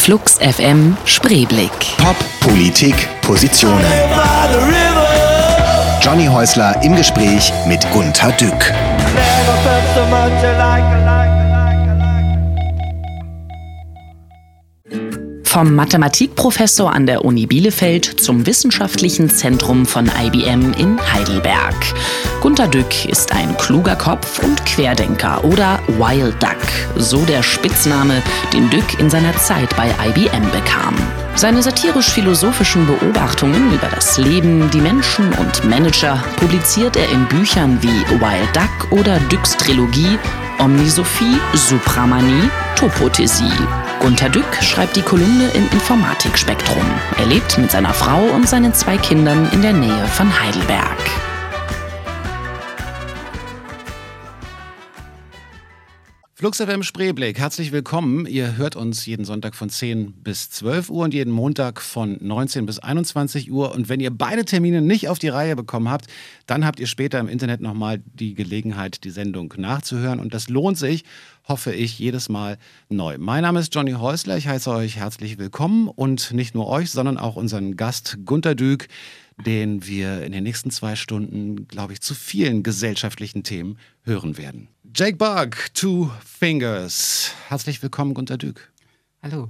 Flux FM Spreeblick. Pop, Politik, Positionen. Johnny Häusler im Gespräch mit Gunter Dück. Vom Mathematikprofessor an der Uni Bielefeld zum wissenschaftlichen Zentrum von IBM in Heidelberg. Gunter Dück ist ein kluger Kopf und Querdenker oder Wild Duck, so der Spitzname, den Dück in seiner Zeit bei IBM bekam. Seine satirisch-philosophischen Beobachtungen über das Leben, die Menschen und Manager publiziert er in Büchern wie Wild Duck oder Dücks Trilogie Omnisophie, Supramanie, Topothesie. Gunter Dück schreibt die Kolumne im Informatikspektrum. Er lebt mit seiner Frau und seinen zwei Kindern in der Nähe von Heidelberg. Flux FM Spreeblick, herzlich willkommen. Ihr hört uns jeden Sonntag von 10 bis 12 Uhr und jeden Montag von 19 bis 21 Uhr. Und wenn ihr beide Termine nicht auf die Reihe bekommen habt, dann habt ihr später im Internet nochmal die Gelegenheit, die Sendung nachzuhören. Und das lohnt sich, hoffe ich, jedes Mal neu. Mein Name ist Johnny Häusler. Ich heiße euch herzlich willkommen und nicht nur euch, sondern auch unseren Gast Gunter Dück, den wir in den nächsten zwei Stunden, glaube ich, zu vielen gesellschaftlichen Themen hören werden. Jake Bug, Two Fingers. Herzlich willkommen, Gunter Dück. Hallo.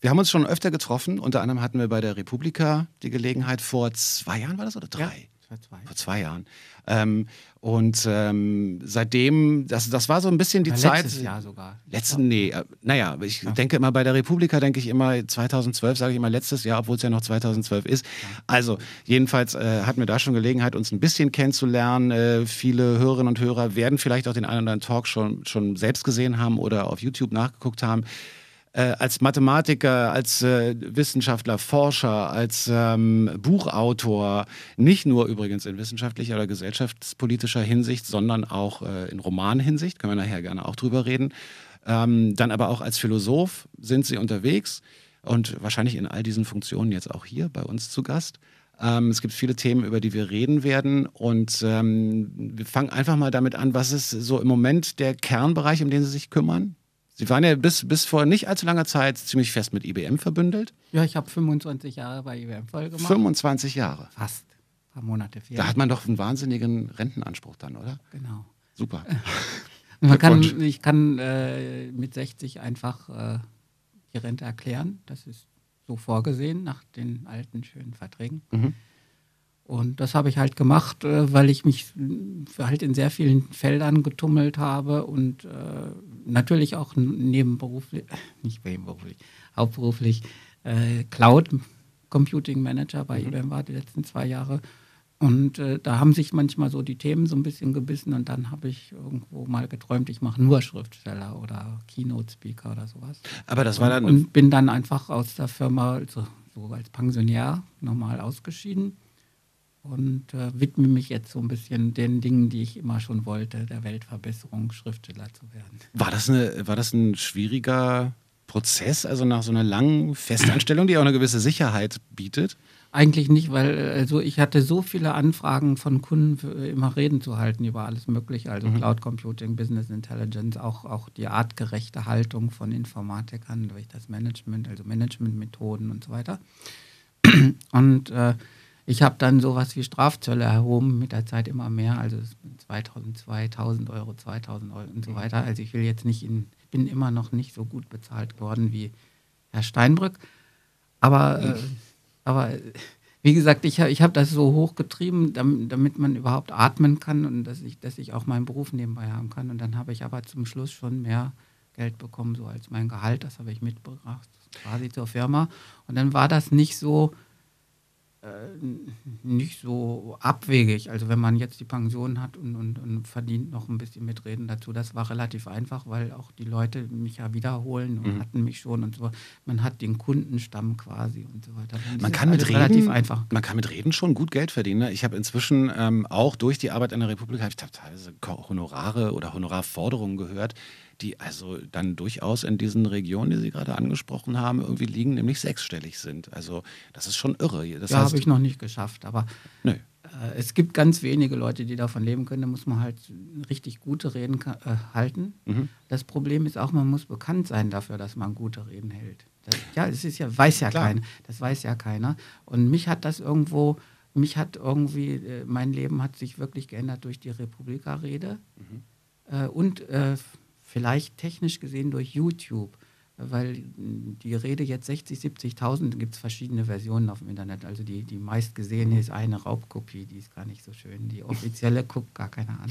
Wir haben uns schon öfter getroffen. Unter anderem hatten wir bei der Republika die Gelegenheit vor zwei Jahren, war das oder drei? Ja, vor zwei. Vor zwei Jahren. Ähm, und ähm, seitdem, das, das war so ein bisschen die War Zeit. Letztes Jahr sogar. Letzten, nee, äh, naja, ich denke immer bei der Republika, denke ich immer 2012, sage ich immer letztes Jahr, obwohl es ja noch 2012 ist. Also, jedenfalls äh, hatten wir da schon Gelegenheit, uns ein bisschen kennenzulernen. Äh, viele Hörerinnen und Hörer werden vielleicht auch den einen oder anderen Talk schon, schon selbst gesehen haben oder auf YouTube nachgeguckt haben. Äh, als Mathematiker, als äh, Wissenschaftler, Forscher, als ähm, Buchautor, nicht nur übrigens in wissenschaftlicher oder gesellschaftspolitischer Hinsicht, sondern auch äh, in Romanhinsicht, können wir nachher gerne auch drüber reden. Ähm, dann aber auch als Philosoph sind sie unterwegs und wahrscheinlich in all diesen Funktionen jetzt auch hier bei uns zu Gast. Ähm, es gibt viele Themen, über die wir reden werden und ähm, wir fangen einfach mal damit an, was ist so im Moment der Kernbereich, um den Sie sich kümmern? Sie waren ja bis, bis vor nicht allzu langer Zeit ziemlich fest mit IBM verbündelt. Ja, ich habe 25 Jahre bei IBM voll gemacht. 25 Jahre. Fast. Ein paar Monate fehlen. Da hat man doch einen wahnsinnigen Rentenanspruch dann, oder? Genau. Super. Man kann, ich kann äh, mit 60 einfach äh, die Rente erklären. Das ist so vorgesehen nach den alten schönen Verträgen. Mhm. Und das habe ich halt gemacht, äh, weil ich mich halt in sehr vielen Feldern getummelt habe und äh, natürlich auch nebenberuflich, nicht nebenberuflich, hauptberuflich äh, Cloud Computing Manager bei IBM war die letzten zwei Jahre. Und äh, da haben sich manchmal so die Themen so ein bisschen gebissen und dann habe ich irgendwo mal geträumt, ich mache nur Schriftsteller oder Keynote-Speaker oder sowas. Aber das war dann. Und bin dann einfach aus der Firma also so als Pensionär normal ausgeschieden und äh, widme mich jetzt so ein bisschen den Dingen, die ich immer schon wollte, der Weltverbesserung, Schriftsteller zu werden. war, das eine, war das ein schwieriger Prozess, also nach so einer langen Festanstellung, die auch eine gewisse Sicherheit bietet? Eigentlich nicht, weil also ich hatte so viele Anfragen von Kunden, für immer Reden zu halten über alles Mögliche, also Cloud Computing, Business Intelligence, auch, auch die artgerechte Haltung von Informatikern durch das Management, also Managementmethoden und so weiter. Und äh, ich habe dann sowas wie Strafzölle erhoben, mit der Zeit immer mehr, also 2002, 1000 Euro, 2000 Euro und so weiter. Also ich will jetzt nicht in, bin immer noch nicht so gut bezahlt worden wie Herr Steinbrück. Aber, äh, aber äh, wie gesagt, ich, ich habe das so hochgetrieben, damit, man überhaupt atmen kann und dass ich, dass ich auch meinen Beruf nebenbei haben kann. Und dann habe ich aber zum Schluss schon mehr Geld bekommen, so als mein Gehalt. Das habe ich mitgebracht, quasi zur Firma. Und dann war das nicht so, nicht so abwegig. Also wenn man jetzt die Pension hat und, und, und verdient noch ein bisschen mitreden dazu, das war relativ einfach, weil auch die Leute mich ja wiederholen und hatten mich schon und so. Man hat den Kundenstamm quasi und so weiter. Das Man kann mit Reden, relativ einfach. man kann mit Reden schon gut Geld verdienen. Ne? Ich habe inzwischen ähm, auch durch die Arbeit in der Republik habe ich teilweise Honorare oder Honorarforderungen gehört, die also dann durchaus in diesen Regionen, die Sie gerade angesprochen haben, irgendwie liegen, nämlich sechsstellig sind. Also das ist schon irre. Das Ja, habe ich noch nicht geschafft, aber nö. Äh, es gibt ganz wenige Leute, die davon leben können. Da muss man halt richtig gute Reden äh, halten. Mhm. Das Problem ist auch, man muss bekannt sein dafür, dass man gute Reden hält. Das, ja, das ist ja, weiß ja keiner. Das weiß ja keiner. Und mich hat das irgendwo, mich hat irgendwie, äh, mein Leben hat sich wirklich geändert durch die Republika-Rede. Mhm. Äh, und vielleicht technisch gesehen durch YouTube weil die Rede jetzt 60, 70.000, gibt es verschiedene Versionen auf dem Internet. Also die, die meist gesehene ist eine Raubkopie, die ist gar nicht so schön. Die offizielle guckt gar keiner an.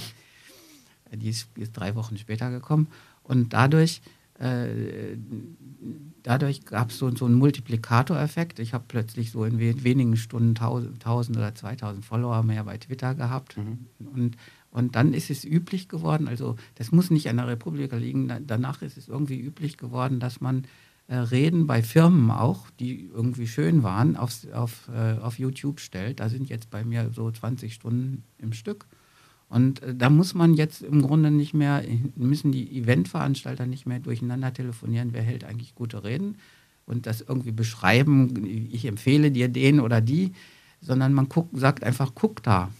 Die ist, ist drei Wochen später gekommen. Und dadurch, äh, dadurch gab es so, so einen Multiplikatoreffekt. Ich habe plötzlich so in wenigen Stunden 1000, 1000 oder 2000 Follower mehr bei Twitter gehabt. Mhm. Und und dann ist es üblich geworden, also das muss nicht an der Republik liegen, danach ist es irgendwie üblich geworden, dass man äh, Reden bei Firmen auch, die irgendwie schön waren, auf, auf, äh, auf YouTube stellt. Da sind jetzt bei mir so 20 Stunden im Stück. Und äh, da muss man jetzt im Grunde nicht mehr, müssen die Eventveranstalter nicht mehr durcheinander telefonieren, wer hält eigentlich gute Reden und das irgendwie beschreiben, ich empfehle dir den oder die, sondern man guckt, sagt einfach, guck da.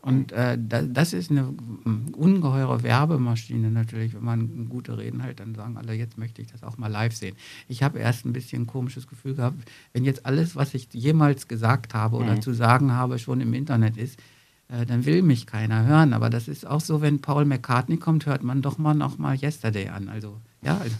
Und äh, das ist eine ungeheure Werbemaschine natürlich, wenn man gute Reden hält, dann sagen alle, jetzt möchte ich das auch mal live sehen. Ich habe erst ein bisschen ein komisches Gefühl gehabt, wenn jetzt alles, was ich jemals gesagt habe oder mhm. zu sagen habe, schon im Internet ist, äh, dann will mich keiner hören. Aber das ist auch so, wenn Paul McCartney kommt, hört man doch mal noch mal Yesterday an. Also ja, also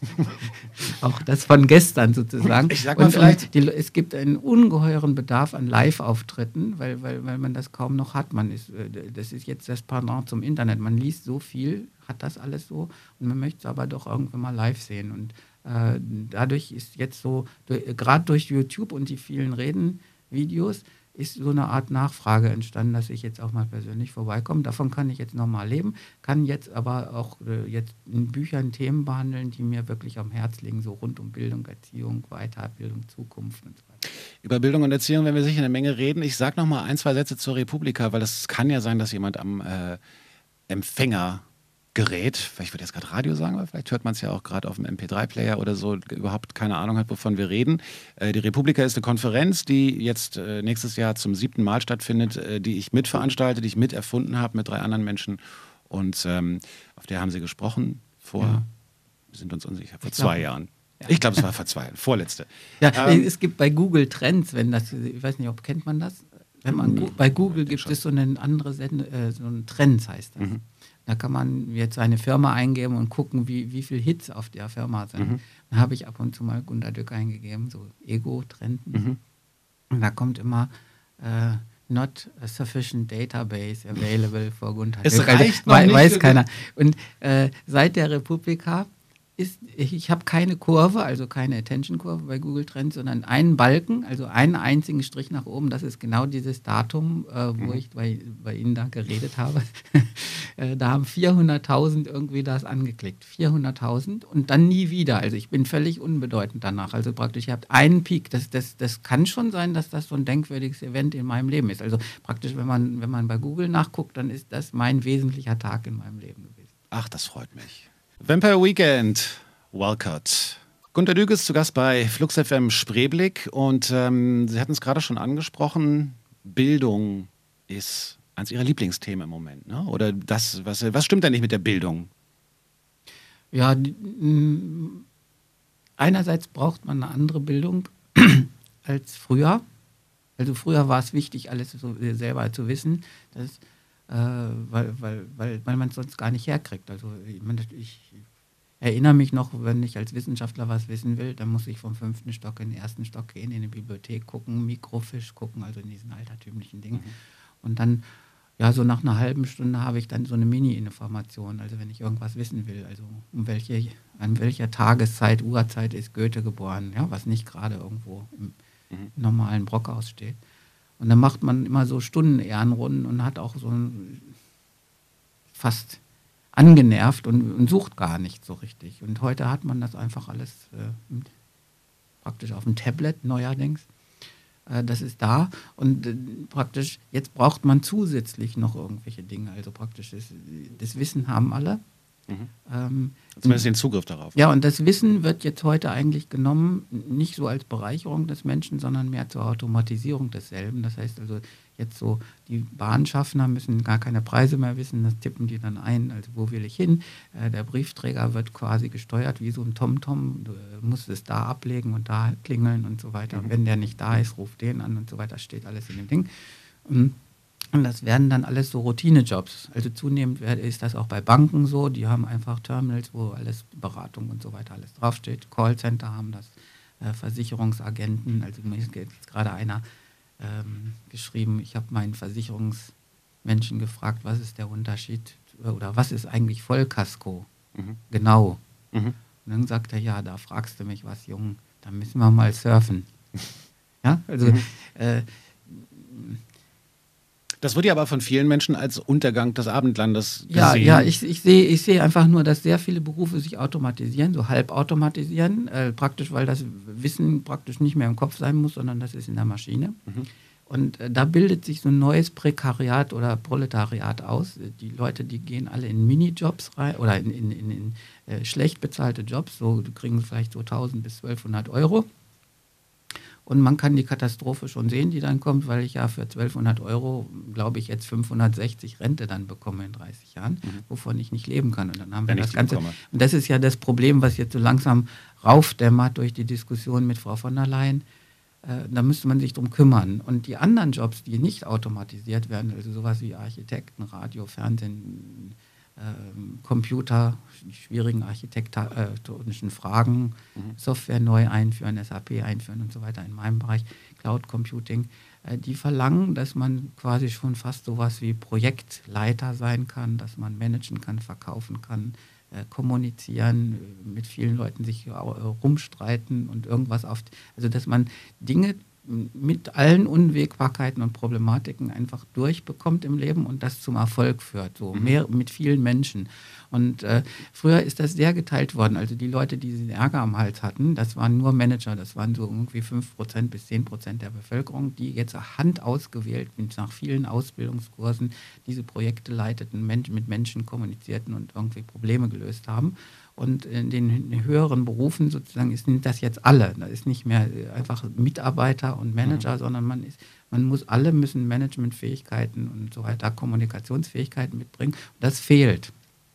auch das von gestern sozusagen. Ich sag mal und, vielleicht. Und die, es gibt einen ungeheuren Bedarf an Live-Auftritten, weil, weil, weil man das kaum noch hat. Man ist, äh, das ist jetzt das Pendant zum Internet. Man liest so viel, hat das alles so und man möchte es aber doch irgendwann mal live sehen. Und äh, dadurch ist jetzt so, gerade durch YouTube und die vielen Reden-Videos, ist so eine Art Nachfrage entstanden, dass ich jetzt auch mal persönlich vorbeikomme. Davon kann ich jetzt nochmal leben, kann jetzt aber auch äh, jetzt in Büchern Themen behandeln, die mir wirklich am Herz liegen, so rund um Bildung, Erziehung, Weiterbildung, Zukunft und so weiter. Über Bildung und Erziehung werden wir sicher eine Menge reden. Ich sage nochmal ein, zwei Sätze zur Republika, weil es kann ja sein, dass jemand am äh, Empfänger Gerät, ich würde jetzt gerade Radio sagen, aber vielleicht hört man es ja auch gerade auf dem MP3-Player oder so, überhaupt keine Ahnung hat, wovon wir reden. Äh, die Republika ist eine Konferenz, die jetzt äh, nächstes Jahr zum siebten Mal stattfindet, äh, die ich mitveranstalte, die ich miterfunden habe mit drei anderen Menschen. Und ähm, auf der haben sie gesprochen vor, ja. wir sind uns unsicher, vor ich zwei glaub, Jahren. Ja. Ich glaube, es war vor zwei Jahren, vorletzte. Ja, ähm, es gibt bei Google Trends, wenn das, ich weiß nicht, ob kennt man das? Wenn man mhm. bei Google gibt es so eine andere Sende, so ein Trends heißt das. Mhm. Da kann man jetzt seine Firma eingeben und gucken, wie, wie viele Hits auf der Firma sind. Mhm. Dann habe ich ab und zu mal Gunter Dück eingegeben, so Ego-Trenden. Mhm. Und da kommt immer äh, not a sufficient database available for Gunter Dück. Es reicht also, weiß keiner. Und äh, seit der Republika ist, ich habe keine Kurve, also keine Attention-Kurve bei Google Trends, sondern einen Balken, also einen einzigen Strich nach oben. Das ist genau dieses Datum, äh, wo mhm. ich bei, bei Ihnen da geredet habe. äh, da haben 400.000 irgendwie das angeklickt. 400.000 und dann nie wieder. Also ich bin völlig unbedeutend danach. Also praktisch, ihr habt einen Peak. Das, das, das kann schon sein, dass das so ein denkwürdiges Event in meinem Leben ist. Also praktisch, wenn man, wenn man bei Google nachguckt, dann ist das mein wesentlicher Tag in meinem Leben gewesen. Ach, das freut mich. Vampire Weekend, Walcott. Gunter Düge ist zu Gast bei Flux FM Spreeblick und ähm, Sie hatten es gerade schon angesprochen, Bildung ist eines Ihrer Lieblingsthemen im Moment, ne? Oder das, was, was stimmt da nicht mit der Bildung? Ja, einerseits braucht man eine andere Bildung als früher. Also früher war es wichtig, alles so selber zu wissen. Das äh, weil, weil, weil, weil man es sonst gar nicht herkriegt. Also ich, ich, erinnere mich noch, wenn ich als Wissenschaftler was wissen will, dann muss ich vom fünften Stock in den ersten Stock gehen, in die Bibliothek gucken, Mikrofisch gucken, also in diesen altertümlichen Dingen. Mhm. Und dann, ja, so nach einer halben Stunde habe ich dann so eine Mini-Information, also wenn ich irgendwas wissen will, also um welche, an welcher Tageszeit, Uhrzeit ist Goethe geboren, ja, was nicht gerade irgendwo im mhm. normalen Brockhaus steht. Und dann macht man immer so Stunden-Ehrenrunden und hat auch so fast angenervt und, und, sucht gar nicht so richtig. Und heute hat man das einfach alles äh, praktisch auf dem Tablet neuerdings. Äh, das ist da und äh, praktisch jetzt braucht man zusätzlich noch irgendwelche Dinge. Also praktisch das, das Wissen haben alle. Mhm. Ähm, Zumindest den Zugriff darauf. Ja, und das Wissen wird jetzt heute eigentlich genommen, nicht so als Bereicherung des Menschen, sondern mehr zur Automatisierung desselben. Das heißt also, jetzt so, die Bahnschaffner müssen gar keine Preise mehr wissen, das tippen die dann ein, also wo will ich hin. Äh, der Briefträger wird quasi gesteuert wie so ein TomTom, du äh, musst es da ablegen und da klingeln und so weiter. Mhm. Wenn der nicht da ist, ruft den an und so weiter, steht alles in dem Ding. Und das werden dann alles so Routinejobs. Also zunehmend ist das auch bei Banken so. Die haben einfach Terminals, wo alles Beratung und so weiter alles draufsteht. Callcenter haben das, äh, Versicherungsagenten. Also mir ist jetzt gerade einer ähm, geschrieben, ich habe meinen Versicherungsmenschen gefragt, was ist der Unterschied oder was ist eigentlich Vollkasko? Mhm. Genau. Mhm. Und dann sagt er, ja, da fragst du mich was, Jung, da müssen wir mal surfen. ja, also mhm. äh, das wird ja aber von vielen Menschen als Untergang des Abendlandes gesehen. Ja, ja ich, ich sehe ich seh einfach nur, dass sehr viele Berufe sich automatisieren, so halb automatisieren, äh, praktisch, weil das Wissen praktisch nicht mehr im Kopf sein muss, sondern das ist in der Maschine. Mhm. Und äh, da bildet sich so ein neues Prekariat oder Proletariat aus. Die Leute, die gehen alle in Minijobs rein oder in, in, in, in äh, schlecht bezahlte Jobs, so kriegen vielleicht so 1000 bis 1200 Euro. Und man kann die Katastrophe schon sehen, die dann kommt, weil ich ja für 1200 Euro, glaube ich, jetzt 560 Rente dann bekomme in 30 Jahren, mhm. wovon ich nicht leben kann. Und dann haben Wenn wir das Ganze. Bekomme. Und das ist ja das Problem, was jetzt so langsam raufdämmert durch die Diskussion mit Frau von der Leyen. Äh, da müsste man sich drum kümmern. Und die anderen Jobs, die nicht automatisiert werden, also sowas wie Architekten, Radio, Fernsehen, Computer, die schwierigen architektonischen Fragen, mhm. Software neu einführen, SAP einführen und so weiter in meinem Bereich, Cloud Computing, äh, die verlangen, dass man quasi schon fast sowas wie Projektleiter sein kann, dass man managen kann, verkaufen kann, äh, kommunizieren, mit vielen Leuten sich rumstreiten und irgendwas auf, also dass man Dinge mit allen Unwägbarkeiten und Problematiken einfach durchbekommt im Leben und das zum Erfolg führt, so mhm. mehr mit vielen Menschen. Und äh, früher ist das sehr geteilt worden. Also die Leute, die diesen Ärger am Hals hatten, das waren nur Manager, das waren so irgendwie 5% bis 10% der Bevölkerung, die jetzt Hand ausgewählt, nach vielen Ausbildungskursen diese Projekte leiteten, mit Menschen kommunizierten und irgendwie Probleme gelöst haben. Und in den höheren Berufen sozusagen sind das jetzt alle. Da ist nicht mehr einfach Mitarbeiter und Manager, mhm. sondern man ist, man muss, alle müssen Managementfähigkeiten und so weiter, Kommunikationsfähigkeiten mitbringen. Das fehlt.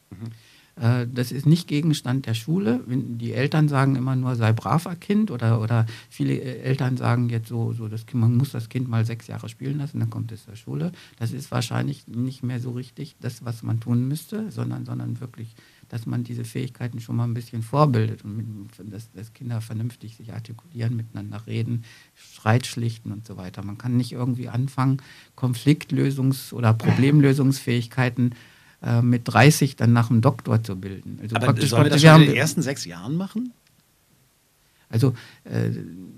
Mhm. Äh, das ist nicht Gegenstand der Schule. Die Eltern sagen immer nur, sei braver Kind oder, oder viele Eltern sagen jetzt so, so das man muss das Kind mal sechs Jahre spielen lassen, dann kommt es zur Schule. Das ist wahrscheinlich nicht mehr so richtig das, was man tun müsste, sondern, sondern wirklich dass man diese Fähigkeiten schon mal ein bisschen vorbildet und mit, dass, dass, Kinder vernünftig sich artikulieren, miteinander reden, Streit schlichten und so weiter. Man kann nicht irgendwie anfangen, Konfliktlösungs- oder Problemlösungsfähigkeiten äh, mit 30 dann nach dem Doktor zu bilden. Also Aber praktisch, sollen wir das schon in den ersten sechs Jahren machen? Also äh,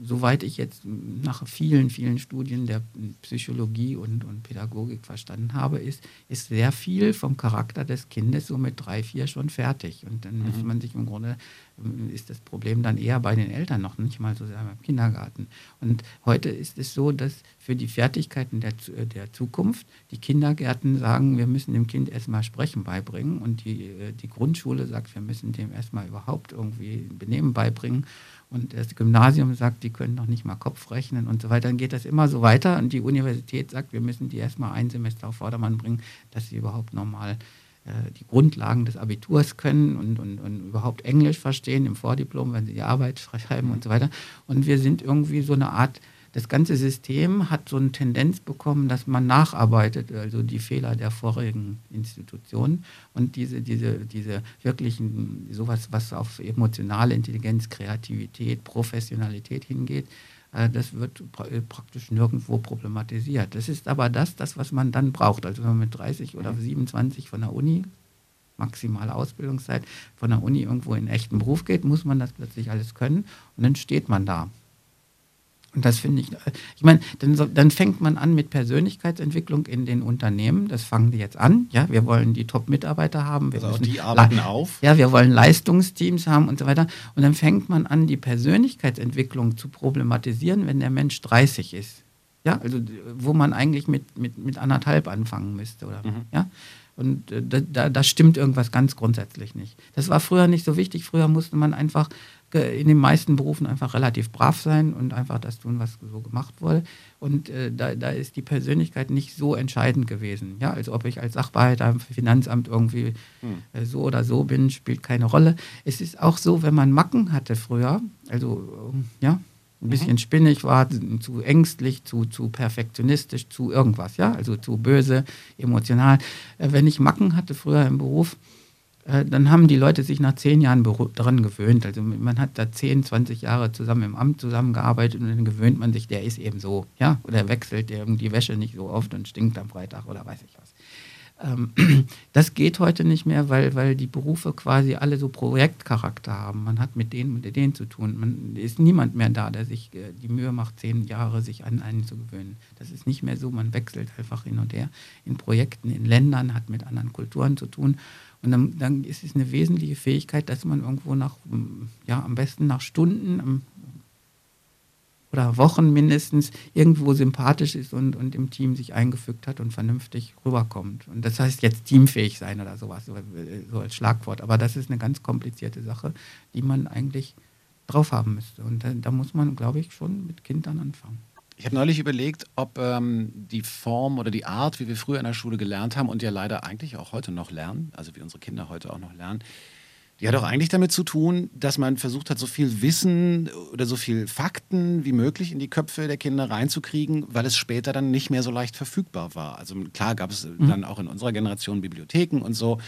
soweit ich jetzt nach vielen, vielen Studien der Psychologie und, und Pädagogik verstanden habe, ist, ist sehr viel vom Charakter des Kindes so mit drei, vier schon fertig. Und dann mhm. muss man sich im Grunde, ähm, ist das Problem dann eher bei den Eltern noch, nicht mal so sehr beim Kindergarten. Und heute ist es so, dass für die Fertigkeiten der, der Zukunft die Kindergärten sagen, wir müssen dem Kind erstmal Sprechen beibringen und die, äh, die Grundschule sagt, wir müssen dem erstmal überhaupt irgendwie Benehmen beibringen und das Gymnasium sagt, die können noch nicht mal Kopf rechnen und so weiter, dann geht das immer so weiter und die Universität sagt, wir müssen die erstmal ein Semester auf Vordermann bringen, dass sie überhaupt normal äh, die Grundlagen des Abiturs können und, und, und, überhaupt Englisch verstehen im Vordiplom, wenn sie die Arbeit schreiben und so weiter. Und wir sind irgendwie so eine Art das ganze System hat so eine Tendenz bekommen, dass man nacharbeitet, also die Fehler der vorigen Institutionen und diese, diese, diese wirklichen, sowas, was auf emotionale Intelligenz, Kreativität, Professionalität hingeht, äh, das wird äh, praktisch nirgendwo problematisiert. Das ist aber das, das, was man dann braucht. Also wenn man mit 30 oder 27 von der Uni maximale Ausbildungszeit von der Uni irgendwo in echten Beruf geht, muss man das plötzlich alles können und dann steht man da. Und das finde ich, ich meine, dann, dann, fängt man an mit Persönlichkeitsentwicklung in den Unternehmen. Das fangen die jetzt an. Ja, wir wollen die Top-Mitarbeiter haben. Wir also die arbeiten auf. Ja, wir wollen Leistungsteams haben und so weiter. Und dann fängt man an, die Persönlichkeitsentwicklung zu problematisieren, wenn der Mensch 30 ist. Ja, also wo man eigentlich mit, mit, mit anderthalb anfangen müsste. Oder, mhm. ja? Und äh, da, da stimmt irgendwas ganz grundsätzlich nicht. Das war früher nicht so wichtig. Früher musste man einfach in den meisten Berufen einfach relativ brav sein und einfach das tun, was so gemacht wurde. Und äh, da, da ist die Persönlichkeit nicht so entscheidend gewesen. Ja, also ob ich als Sachbearbeiter im Finanzamt irgendwie hm. äh, so oder so bin, spielt keine Rolle. Es ist auch so, wenn man Macken hatte früher, also äh, ja, ein bisschen mhm. spinnig war, zu ängstlich, zu, zu perfektionistisch, zu irgendwas, ja, also zu böse, emotional. Äh, wenn ich Macken hatte früher im Beruf, äh, dann haben die Leute sich nach zehn Jahren daran gewöhnt. Also man hat da 10, 20 Jahre zusammen im Amt zusammengearbeitet und dann gewöhnt man sich, der ist eben so, ja, oder wechselt der die Wäsche nicht so oft und stinkt am Freitag oder weiß ich was. Ähm, das geht heute nicht mehr, weil, weil die Berufe quasi alle so Projektcharakter haben. Man hat mit denen und denen zu tun. Man ist niemand mehr da, der sich äh, die Mühe macht, zehn Jahre sich an einen zu gewöhnen. Das ist nicht mehr so. Man wechselt einfach hin und her in Projekten, in Ländern, hat mit anderen Kulturen zu tun. Und dann, dann ist es eine wesentliche Fähigkeit, dass man irgendwo nach, ja, am besten nach Stunden, oder Wochen mindestens irgendwo sympathisch ist und, und im Team sich eingefügt hat und vernünftig rüberkommt. Und das heißt jetzt teamfähig sein oder sowas, so als Schlagwort. Aber das ist eine ganz komplizierte Sache, die man eigentlich drauf haben müsste. Und da, da muss man, glaube ich, schon mit Kindern anfangen. Ich habe neulich überlegt, ob ähm, die Form oder die Art, wie wir früher in der Schule gelernt haben und ja leider eigentlich auch heute noch lernen, also wie unsere Kinder heute auch noch lernen, die hat auch eigentlich damit zu tun, dass man versucht hat, so viel Wissen oder so viel Fakten wie möglich in die Köpfe der Kinder reinzukriegen, weil es später dann nicht mehr so leicht verfügbar war. Also klar gab es mhm. dann auch in unserer Generation Bibliotheken und so.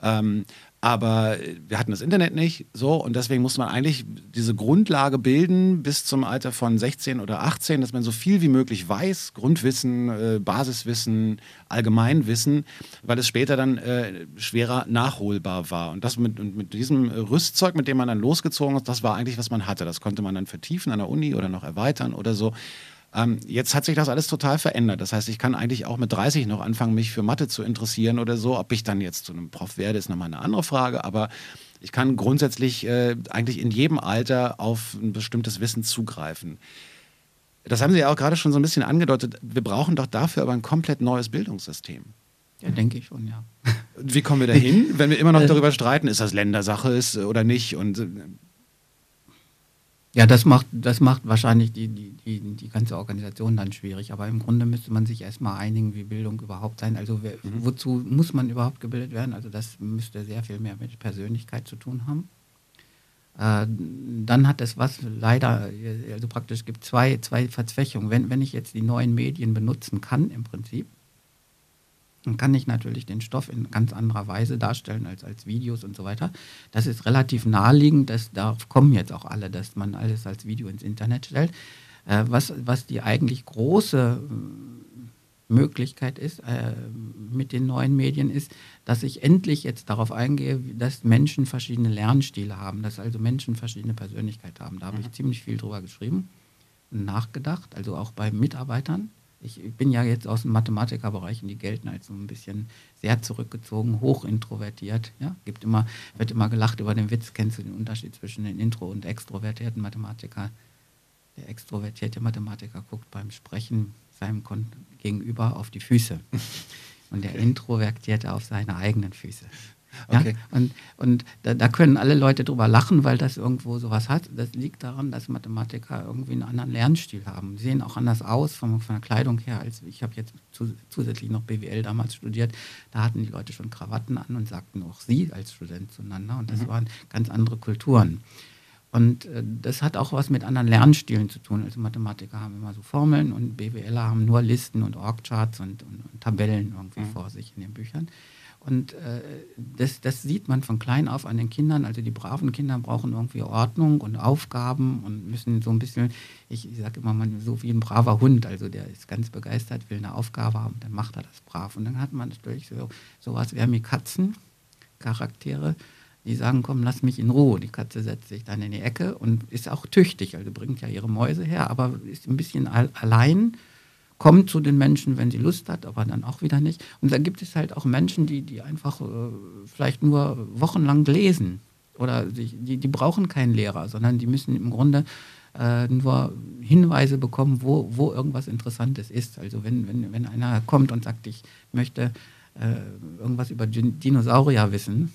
Ähm, aber wir hatten das Internet nicht, so und deswegen muss man eigentlich diese Grundlage bilden bis zum Alter von 16 oder 18, dass man so viel wie möglich weiß, Grundwissen, äh, Basiswissen, Allgemeinwissen, weil es später dann äh, schwerer nachholbar war. Und das mit, mit diesem Rüstzeug, mit dem man dann losgezogen ist, das war eigentlich, was man hatte. Das konnte man dann vertiefen an der Uni oder noch erweitern oder so. Ähm, jetzt hat sich das alles total verändert. Das heißt, ich kann eigentlich auch mit 30 noch anfangen, mich für Mathe zu interessieren oder so. Ob ich dann jetzt zu einem Prof werde, ist nochmal eine andere Frage. Aber ich kann grundsätzlich äh, eigentlich in jedem Alter auf ein bestimmtes Wissen zugreifen. Das haben Sie ja auch gerade schon so ein bisschen angedeutet. Wir brauchen doch dafür aber ein komplett neues Bildungssystem. Ja, denke ich schon, ja. Wie kommen wir dahin, wenn wir immer noch darüber streiten, ist das Ländersache ist oder nicht? Und äh, ja, das macht, das macht wahrscheinlich die, die, die, die ganze Organisation dann schwierig. Aber im Grunde müsste man sich erstmal einigen, wie Bildung überhaupt sein. Also wer, mhm. wozu muss man überhaupt gebildet werden? Also das müsste sehr viel mehr mit Persönlichkeit zu tun haben. Äh, dann hat es was leider, also praktisch gibt zwei, zwei Verzwächungen. Wenn, wenn ich jetzt die neuen Medien benutzen kann im Prinzip, dann kann ich natürlich den Stoff in ganz anderer Weise darstellen als als Videos und so weiter. Das ist relativ naheliegend, dass darauf kommen jetzt auch alle, dass man alles als Video ins Internet stellt. Äh, was, was die eigentlich große äh, Möglichkeit ist äh, mit den neuen Medien ist, dass ich endlich jetzt darauf eingehe, dass Menschen verschiedene Lernstile haben, dass also Menschen verschiedene Persönlichkeiten haben. Da habe ich mhm. ziemlich viel drüber geschrieben und nachgedacht, also auch bei Mitarbeitern ich bin ja jetzt aus dem Mathematikerbereich und die gelten als so ein bisschen sehr zurückgezogen, hochintrovertiert. Ja? Gibt immer, wird immer gelacht über den Witz. Kennst du den Unterschied zwischen den intro- und extrovertierten Mathematiker? Der extrovertierte Mathematiker guckt beim Sprechen seinem Gegenüber auf die Füße und der introvertierte auf seine eigenen Füße. Okay. Ja? Und, und da, da, können alle Leute drüber lachen, weil das irgendwo sowas hat. Das liegt daran, dass Mathematiker irgendwie einen anderen Lernstil haben. Sie sehen auch anders aus von, von der Kleidung her. Als ich habe jetzt zu, zusätzlich noch BWL damals studiert. Da hatten die Leute schon Krawatten an und sagten auch sie als Student zueinander. Und das mhm. waren ganz andere Kulturen. Und äh, das hat auch was mit anderen Lernstilen zu tun. Also Mathematiker haben immer so Formeln und BWLer haben nur Listen und Org-Charts und, und, und, Tabellen irgendwie mhm. vor sich in den Büchern. Und äh, das, das sieht man von klein auf an den Kindern. Also die braven Kinder brauchen irgendwie Ordnung und Aufgaben und müssen so ein bisschen, ich, ich sage immer mal, so wie ein braver Hund. Also der ist ganz begeistert, will eine Aufgabe haben, dann macht er das brav. Und dann hat man natürlich so sowas wie wie Katzen, Charaktere, die sagen, komm, lass mich in Ruhe. Die Katze setzt sich dann in die Ecke und ist auch tüchtig, also bringt ja ihre Mäuse her, aber ist ein bisschen allein kommt zu den Menschen, wenn sie Lust hat, aber dann auch wieder nicht. Und da gibt es halt auch Menschen, die, die einfach äh, vielleicht nur wochenlang lesen oder die, die, die, brauchen keinen Lehrer, sondern die müssen im Grunde äh, nur Hinweise bekommen, wo, wo irgendwas Interessantes ist. Also wenn, wenn, wenn einer kommt und sagt, ich möchte äh, irgendwas über Dinosaurier wissen,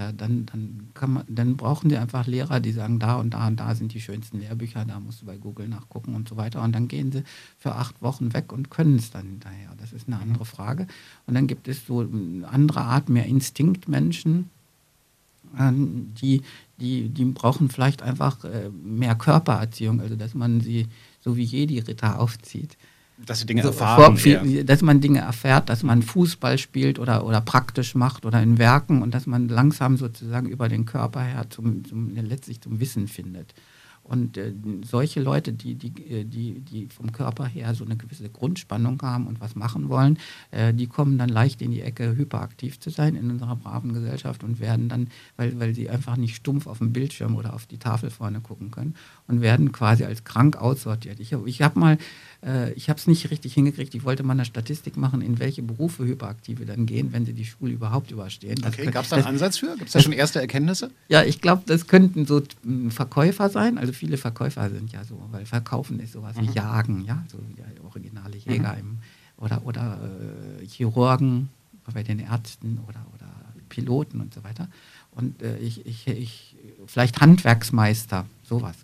äh, dann, dann, kann man, dann brauchen sie einfach Lehrer, die sagen, da und da und da sind die schönsten Lehrbücher, da musst du bei Google nachgucken und so weiter. Und dann gehen sie für acht Wochen weg und können es dann hinterher. Das ist eine mhm. andere Frage. Und dann gibt es so eine andere Art, mehr Instinktmenschen, ähm, die, die, die brauchen vielleicht einfach äh, mehr Körpererziehung, also dass man sie so wie Jedi-Ritter aufzieht. Dass sie Dinge erfahren. Vor, ja. Dass man Dinge erfährt, dass man Fußball spielt oder, oder praktisch macht oder in Werken und dass man langsam sozusagen über den Körper her zum, zum letztlich zum Wissen findet. Und äh, solche Leute, die, die, äh, die, die vom Körper her so eine gewisse Grundspannung haben und was machen wollen, äh, die kommen dann leicht in die Ecke, hyperaktiv zu sein in unserer braven Gesellschaft und werden dann, weil, weil sie einfach nicht stumpf auf den Bildschirm oder auf die Tafel vorne gucken können und werden quasi als krank aussortiert. Ich, ich habe mal äh, ich habe es nicht richtig hingekriegt. Ich wollte mal eine Statistik machen, in welche Berufe Hyperaktive dann gehen, wenn sie die Schule überhaupt überstehen. okay, gab es da einen Ansatz für? Gibt es da schon erste Erkenntnisse? Ja, ich glaube, das könnten so hm, Verkäufer sein. Also viele Verkäufer sind ja so, weil Verkaufen ist sowas mhm. wie Jagen, ja, so ja, originale Jäger mhm. im, oder, oder äh, Chirurgen bei den Ärzten oder, oder Piloten und so weiter. Und äh, ich, ich, ich, vielleicht Handwerksmeister, sowas.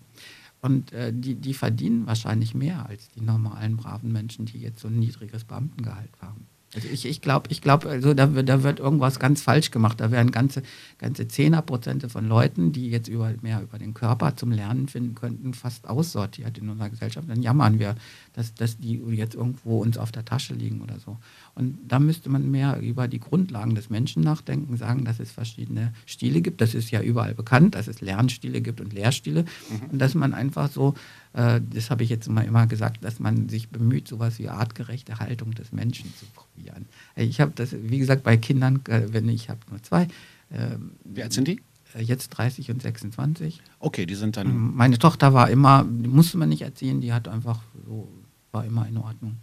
Und äh, die, die verdienen wahrscheinlich mehr als die normalen braven Menschen, die jetzt so ein niedriges Beamtengehalt haben. Also ich, ich glaube, ich glaub, also da, da wird irgendwas ganz falsch gemacht. Da werden ganze, ganze Zehnerprozente von Leuten, die jetzt über, mehr über den Körper zum Lernen finden könnten, fast aussortiert in unserer Gesellschaft. Dann jammern wir, dass, dass die jetzt irgendwo uns auf der Tasche liegen oder so. Und da müsste man mehr über die Grundlagen des Menschen nachdenken, sagen, dass es verschiedene Stile gibt. Das ist ja überall bekannt, dass es Lernstile gibt und Lehrstile. Mhm. Und dass man einfach so, das habe ich jetzt immer, immer gesagt, dass man sich bemüht, sowas wie artgerechte Haltung des Menschen zu probieren. Ich habe das, wie gesagt, bei Kindern, äh, wenn ich habe nur zwei. Äh, wie alt sind die? Äh, jetzt 30 und 26. Okay, die sind dann. Meine Tochter war immer, die musste man nicht erziehen, die hat einfach so, war immer in Ordnung.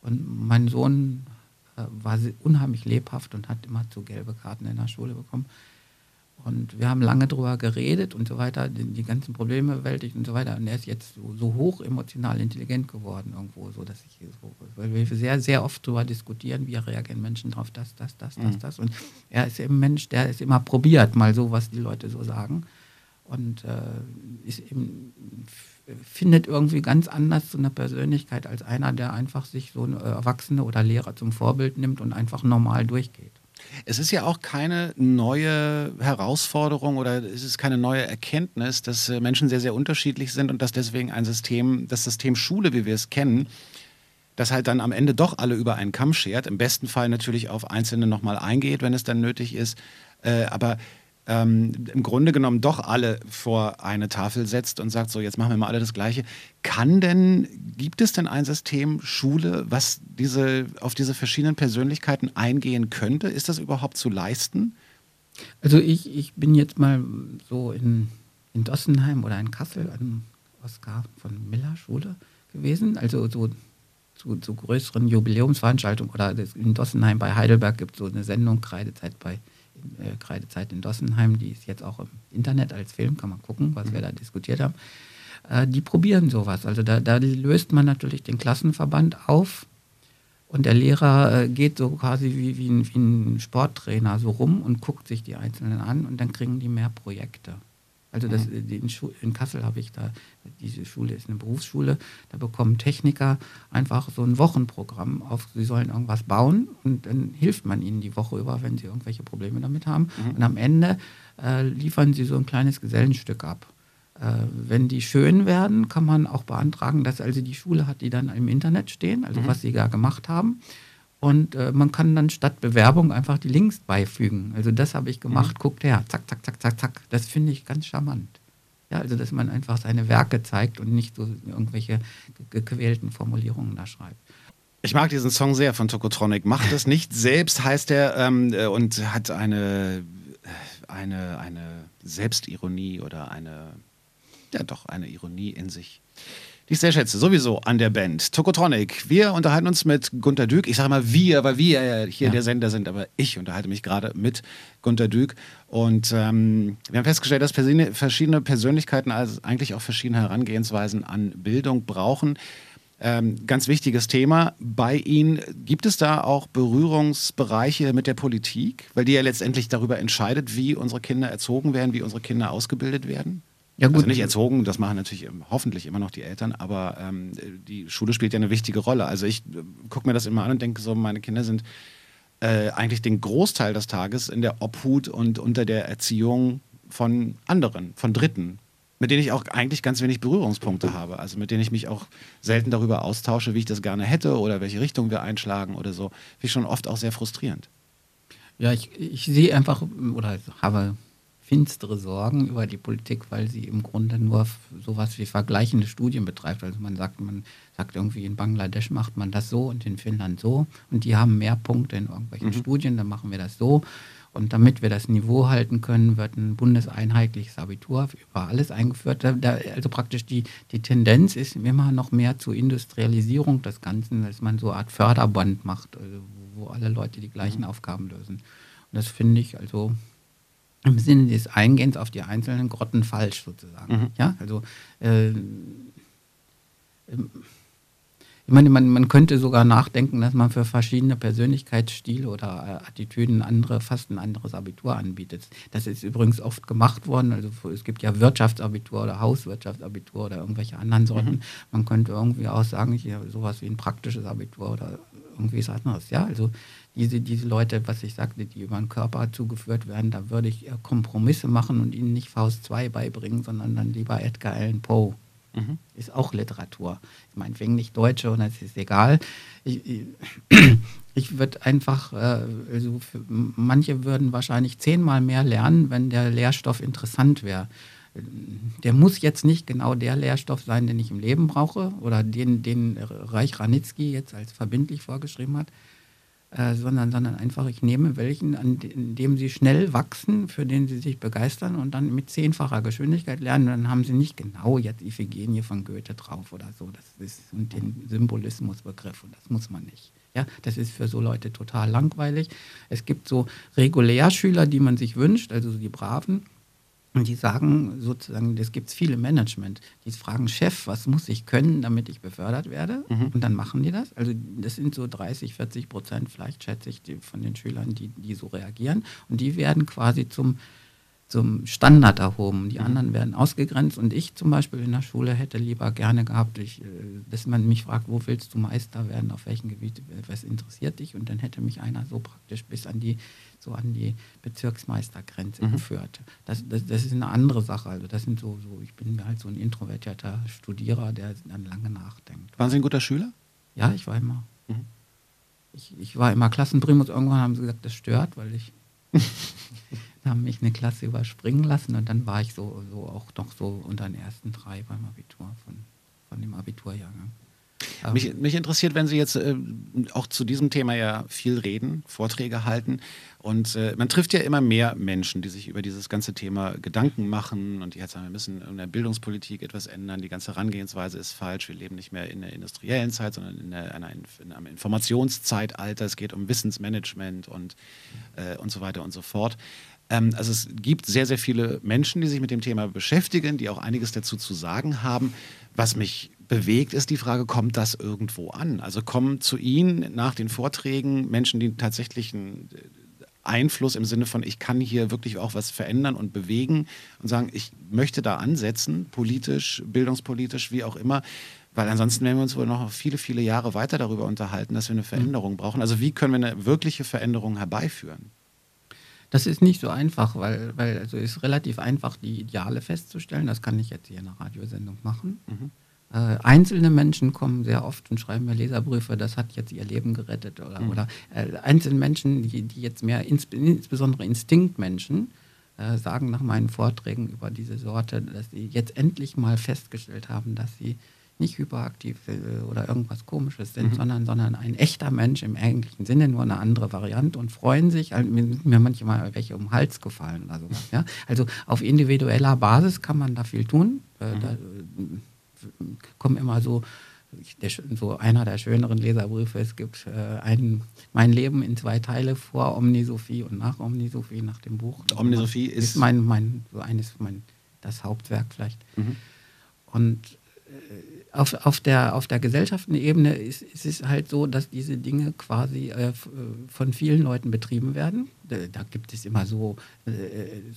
Und mein Sohn äh, war unheimlich lebhaft und hat immer zu gelbe Karten in der Schule bekommen. Und wir haben lange darüber geredet und so weiter, die, die, ganzen Probleme bewältigt und so weiter. Und er ist jetzt so, so hoch emotional intelligent geworden irgendwo, so dass ich so, weil wir sehr, sehr oft darüber diskutieren, wie reagieren Menschen drauf, das, das, das, das, mhm. das. Und er ist eben ein Mensch, der ist immer probiert, mal so, was die Leute so sagen. Und äh, ist eben findet irgendwie ganz anders zu einer Persönlichkeit als einer, der einfach sich so eine Erwachsene oder Lehrer zum Vorbild nimmt und einfach normal durchgeht. Es ist ja auch keine neue Herausforderung oder es ist keine neue Erkenntnis, dass äh, Menschen sehr, sehr unterschiedlich sind und dass deswegen ein System, das System Schule, wie wir es kennen, das halt dann am Ende doch alle über einen Kamm schert, im besten Fall natürlich auf Einzelne nochmal eingeht, wenn es dann nötig ist. Äh, aber ähm, im Grunde genommen doch alle vor eine Tafel setzt und sagt, so jetzt machen wir mal alle das Gleiche. Kann denn, gibt es denn ein System Schule, was diese, auf diese verschiedenen Persönlichkeiten eingehen könnte? Ist das überhaupt zu leisten? Also ich, ich bin jetzt mal so in, in Dossenheim oder in Kassel an Oskar von Miller Schule gewesen, also so zu, zu größeren Jubiläumsveranstaltungen oder in Dossenheim bei Heidelberg gibt es so eine Sendung, Kreidezeit bei äh, Kreidezeit in Dossenheim, die ist jetzt auch im Internet als Film, kann man gucken, was wir da diskutiert haben. Äh, die probieren sowas. Also da, da, löst man natürlich den Klassenverband auf und der Lehrer äh, geht so quasi wie, wie, ein, wie ein Sporttrainer so rum und guckt sich die Einzelnen an und dann kriegen die mehr Projekte. Also das, mhm. in, in, Kassel habe ich da, diese Schule ist eine Berufsschule, da bekommen Techniker einfach so ein Wochenprogramm auf, sie sollen irgendwas bauen und dann hilft man ihnen die Woche über, wenn sie irgendwelche Probleme damit haben. Mhm. Und am Ende äh, liefern sie so ein kleines Gesellenstück ab. Äh, wenn die schön werden, kann man auch beantragen, dass also die Schule hat die dann im Internet stehen, also mhm. was sie da gemacht haben. Und äh, man kann dann statt Bewerbung einfach die Links beifügen. Also das habe ich gemacht, mhm. guckt her, zack, zack, zack, zack, zack. Das finde ich ganz charmant. Ja, also dass man einfach seine Werke zeigt und nicht so irgendwelche gequälten Formulierungen da schreibt. Ich mag diesen Song sehr von Tokotronic. Macht es nicht selbst, heißt er, ähm, äh, und hat eine, eine, eine Selbstironie oder eine, ja doch, eine Ironie in sich die ich sehr schätze, sowieso an der Band. Tokotronic. Wir unterhalten uns mit Gunter Dück. Ich sage mal wir, weil wir ja hier ja. der Sender sind, aber ich unterhalte mich gerade mit Gunter Dück. Und ähm, wir haben festgestellt, dass verschiedene Persönlichkeiten also eigentlich auch verschiedene Herangehensweisen an Bildung brauchen. Ähm, ganz wichtiges Thema bei Ihnen. Gibt es da auch Berührungsbereiche mit der Politik? Weil die ja letztendlich darüber entscheidet, wie unsere Kinder erzogen werden, wie unsere Kinder ausgebildet werden? Ja, gut. Also nicht erzogen, das machen natürlich hoffentlich immer noch die Eltern, aber ähm, die Schule spielt ja eine wichtige Rolle. Also ich äh, gucke mir das immer an und denke so, meine Kinder sind äh, eigentlich den Großteil des Tages in der Obhut und unter der Erziehung von anderen, von Dritten, mit denen ich auch eigentlich ganz wenig Berührungspunkte habe. Also mit denen ich mich auch selten darüber austausche, wie ich das gerne hätte oder welche Richtung wir einschlagen oder so. Finde ich schon oft auch sehr frustrierend. Ja, ich, ich sehe einfach oder habe finstere Sorgen über die Politik, weil sie im Grunde nur sowas wie vergleichende Studien betreibt. Also man sagt, man sagt irgendwie, in Bangladesch macht man das so und in Finnland so und die haben mehr Punkte in irgendwelchen mhm. Studien, dann machen wir das so. Und damit wir das Niveau halten können, wird ein bundeseinheitliches Abitur über alles eingeführt. Da, also praktisch die, die Tendenz ist immer noch mehr zur Industrialisierung des Ganzen, dass man so eine Art Förderband macht, also wo alle Leute die gleichen mhm. Aufgaben lösen. Und das finde ich also im Sinne des Eingehens auf die einzelnen Grotten falsch sozusagen. Mhm. Ja, also äh, ich meine, man, man könnte sogar nachdenken, dass man für verschiedene Persönlichkeitsstile oder äh, Attitüden andere, fast ein anderes Abitur anbietet. Das ist übrigens oft gemacht worden. Also es gibt ja Wirtschaftsabitur oder Hauswirtschaftsabitur oder irgendwelche anderen Sorten. Mhm. Man könnte irgendwie auch sagen, hier sowas wie ein praktisches Abitur oder irgendwie was anderes. Ja, also diese, diese Leute, was ich sagte, die über den Körper zugeführt werden, da würde ich Kompromisse machen und ihnen nicht Faust 2 beibringen, sondern dann lieber Edgar Allan Poe. Mhm. Ist auch Literatur. Ich Meinetwegen nicht Deutsche und es ist egal. Ich, ich, ich würde einfach, äh, also manche würden wahrscheinlich zehnmal mehr lernen, wenn der Lehrstoff interessant wäre. Der muss jetzt nicht genau der Lehrstoff sein, den ich im Leben brauche oder den, den Reich Ranitzky jetzt als verbindlich vorgeschrieben hat äh, sondern, sondern einfach, ich nehme welchen, an dem sie schnell wachsen, für den sie sich begeistern und dann mit zehnfacher Geschwindigkeit lernen. Dann haben sie nicht genau jetzt Iphigenie von Goethe drauf oder so. Das ist und den Symbolismusbegriff und das muss man nicht. Ja, das ist für so Leute total langweilig. Es gibt so Regulärschüler, die man sich wünscht, also die Braven und die sagen sozusagen, es gibt viele Management, die fragen, Chef, was muss ich können, damit ich befördert werde? Mhm. Und dann machen die das. Also das sind so 30, 40 Prozent, vielleicht schätze ich, die, von den Schülern, die, die so reagieren. Und die werden quasi zum zum Standard erhoben. Die mhm. anderen werden ausgegrenzt. Und ich zum Beispiel in der Schule hätte lieber gerne gehabt, ich, äh, dass man mich fragt, wo willst du Meister werden, auf welchem Gebiet, was interessiert dich? Und dann hätte mich einer so praktisch bis an die, so an die Bezirksmeistergrenze mhm. geführt. Das, das, das, ist eine andere Sache. Also das sind so, so, ich bin halt so ein introvertierter Studierer, der dann lange nachdenkt. Waren Sie ein guter Schüler? Ja, ich war immer. Mhm. Ich, ich war immer Klassenprimus. Irgendwann haben sie gesagt, das stört, weil ich haben mich eine Klasse überspringen lassen und dann war ich so, so auch noch so unter den ersten drei beim Abitur von, von dem Abiturjahrgang. Mich, mich, interessiert, wenn Sie jetzt äh, auch zu diesem Thema ja viel reden, Vorträge halten. Und äh, man trifft ja immer mehr Menschen, die sich über dieses ganze Thema Gedanken machen und die jetzt sagen, wir müssen in der Bildungspolitik etwas ändern. Die ganze Herangehensweise ist falsch. Wir leben nicht mehr in der industriellen Zeit, sondern in, der, einer, in einem Informationszeitalter. Es geht um Wissensmanagement und, äh, und so weiter und so fort. Ähm, also es gibt sehr, sehr viele Menschen, die sich mit dem Thema beschäftigen, die auch einiges dazu zu sagen haben. Was mich bewegt, ist die Frage, kommt das irgendwo an? Also kommen zu Ihnen nach den Vorträgen Menschen, die tatsächlich einen äh, Einfluss im Sinne von, ich kann hier wirklich auch was verändern und bewegen und sagen, ich möchte da ansetzen, politisch, bildungspolitisch, wie auch immer. Weil ansonsten werden wir uns wohl noch viele, viele Jahre weiter darüber unterhalten, dass wir eine Veränderung brauchen. Also wie können wir eine wirkliche Veränderung herbeiführen? Das ist nicht so einfach, weil, weil also ist relativ einfach, die Ideale festzustellen. Das kann ich jetzt hier in einer Radiosendung machen. Mhm. Äh, einzelne Menschen kommen sehr oft und schreiben mir Leserbriefe, das hat jetzt ihr Leben gerettet. Oder, mhm. oder äh, einzelne Menschen, die, die jetzt mehr, ins, insbesondere Instinktmenschen, äh, sagen nach meinen Vorträgen über diese Sorte, dass sie jetzt endlich mal festgestellt haben, dass sie nicht hyperaktiv äh, oder irgendwas Komisches sind, mhm. sondern, sondern ein echter Mensch im eigentlichen Sinne, nur eine andere Variante und freuen sich. Also, mir sind mir manchmal welche um den Hals gefallen oder sowas. Ja? Also auf individueller Basis kann man da viel tun. Äh, mhm. Da kommen immer so, der, so einer der schöneren Leserbriefe, es gibt äh, ein, mein Leben in zwei Teile vor Omnisophie und nach Omnisophie, nach dem Buch. Omnisophie ist, ist mein, mein, so eines, mein, das Hauptwerk vielleicht. Mhm. Und auf, auf, der, auf der Gesellschaftenebene ist, ist es halt so, dass diese Dinge quasi äh, von vielen Leuten betrieben werden. Da, da gibt es immer so, äh,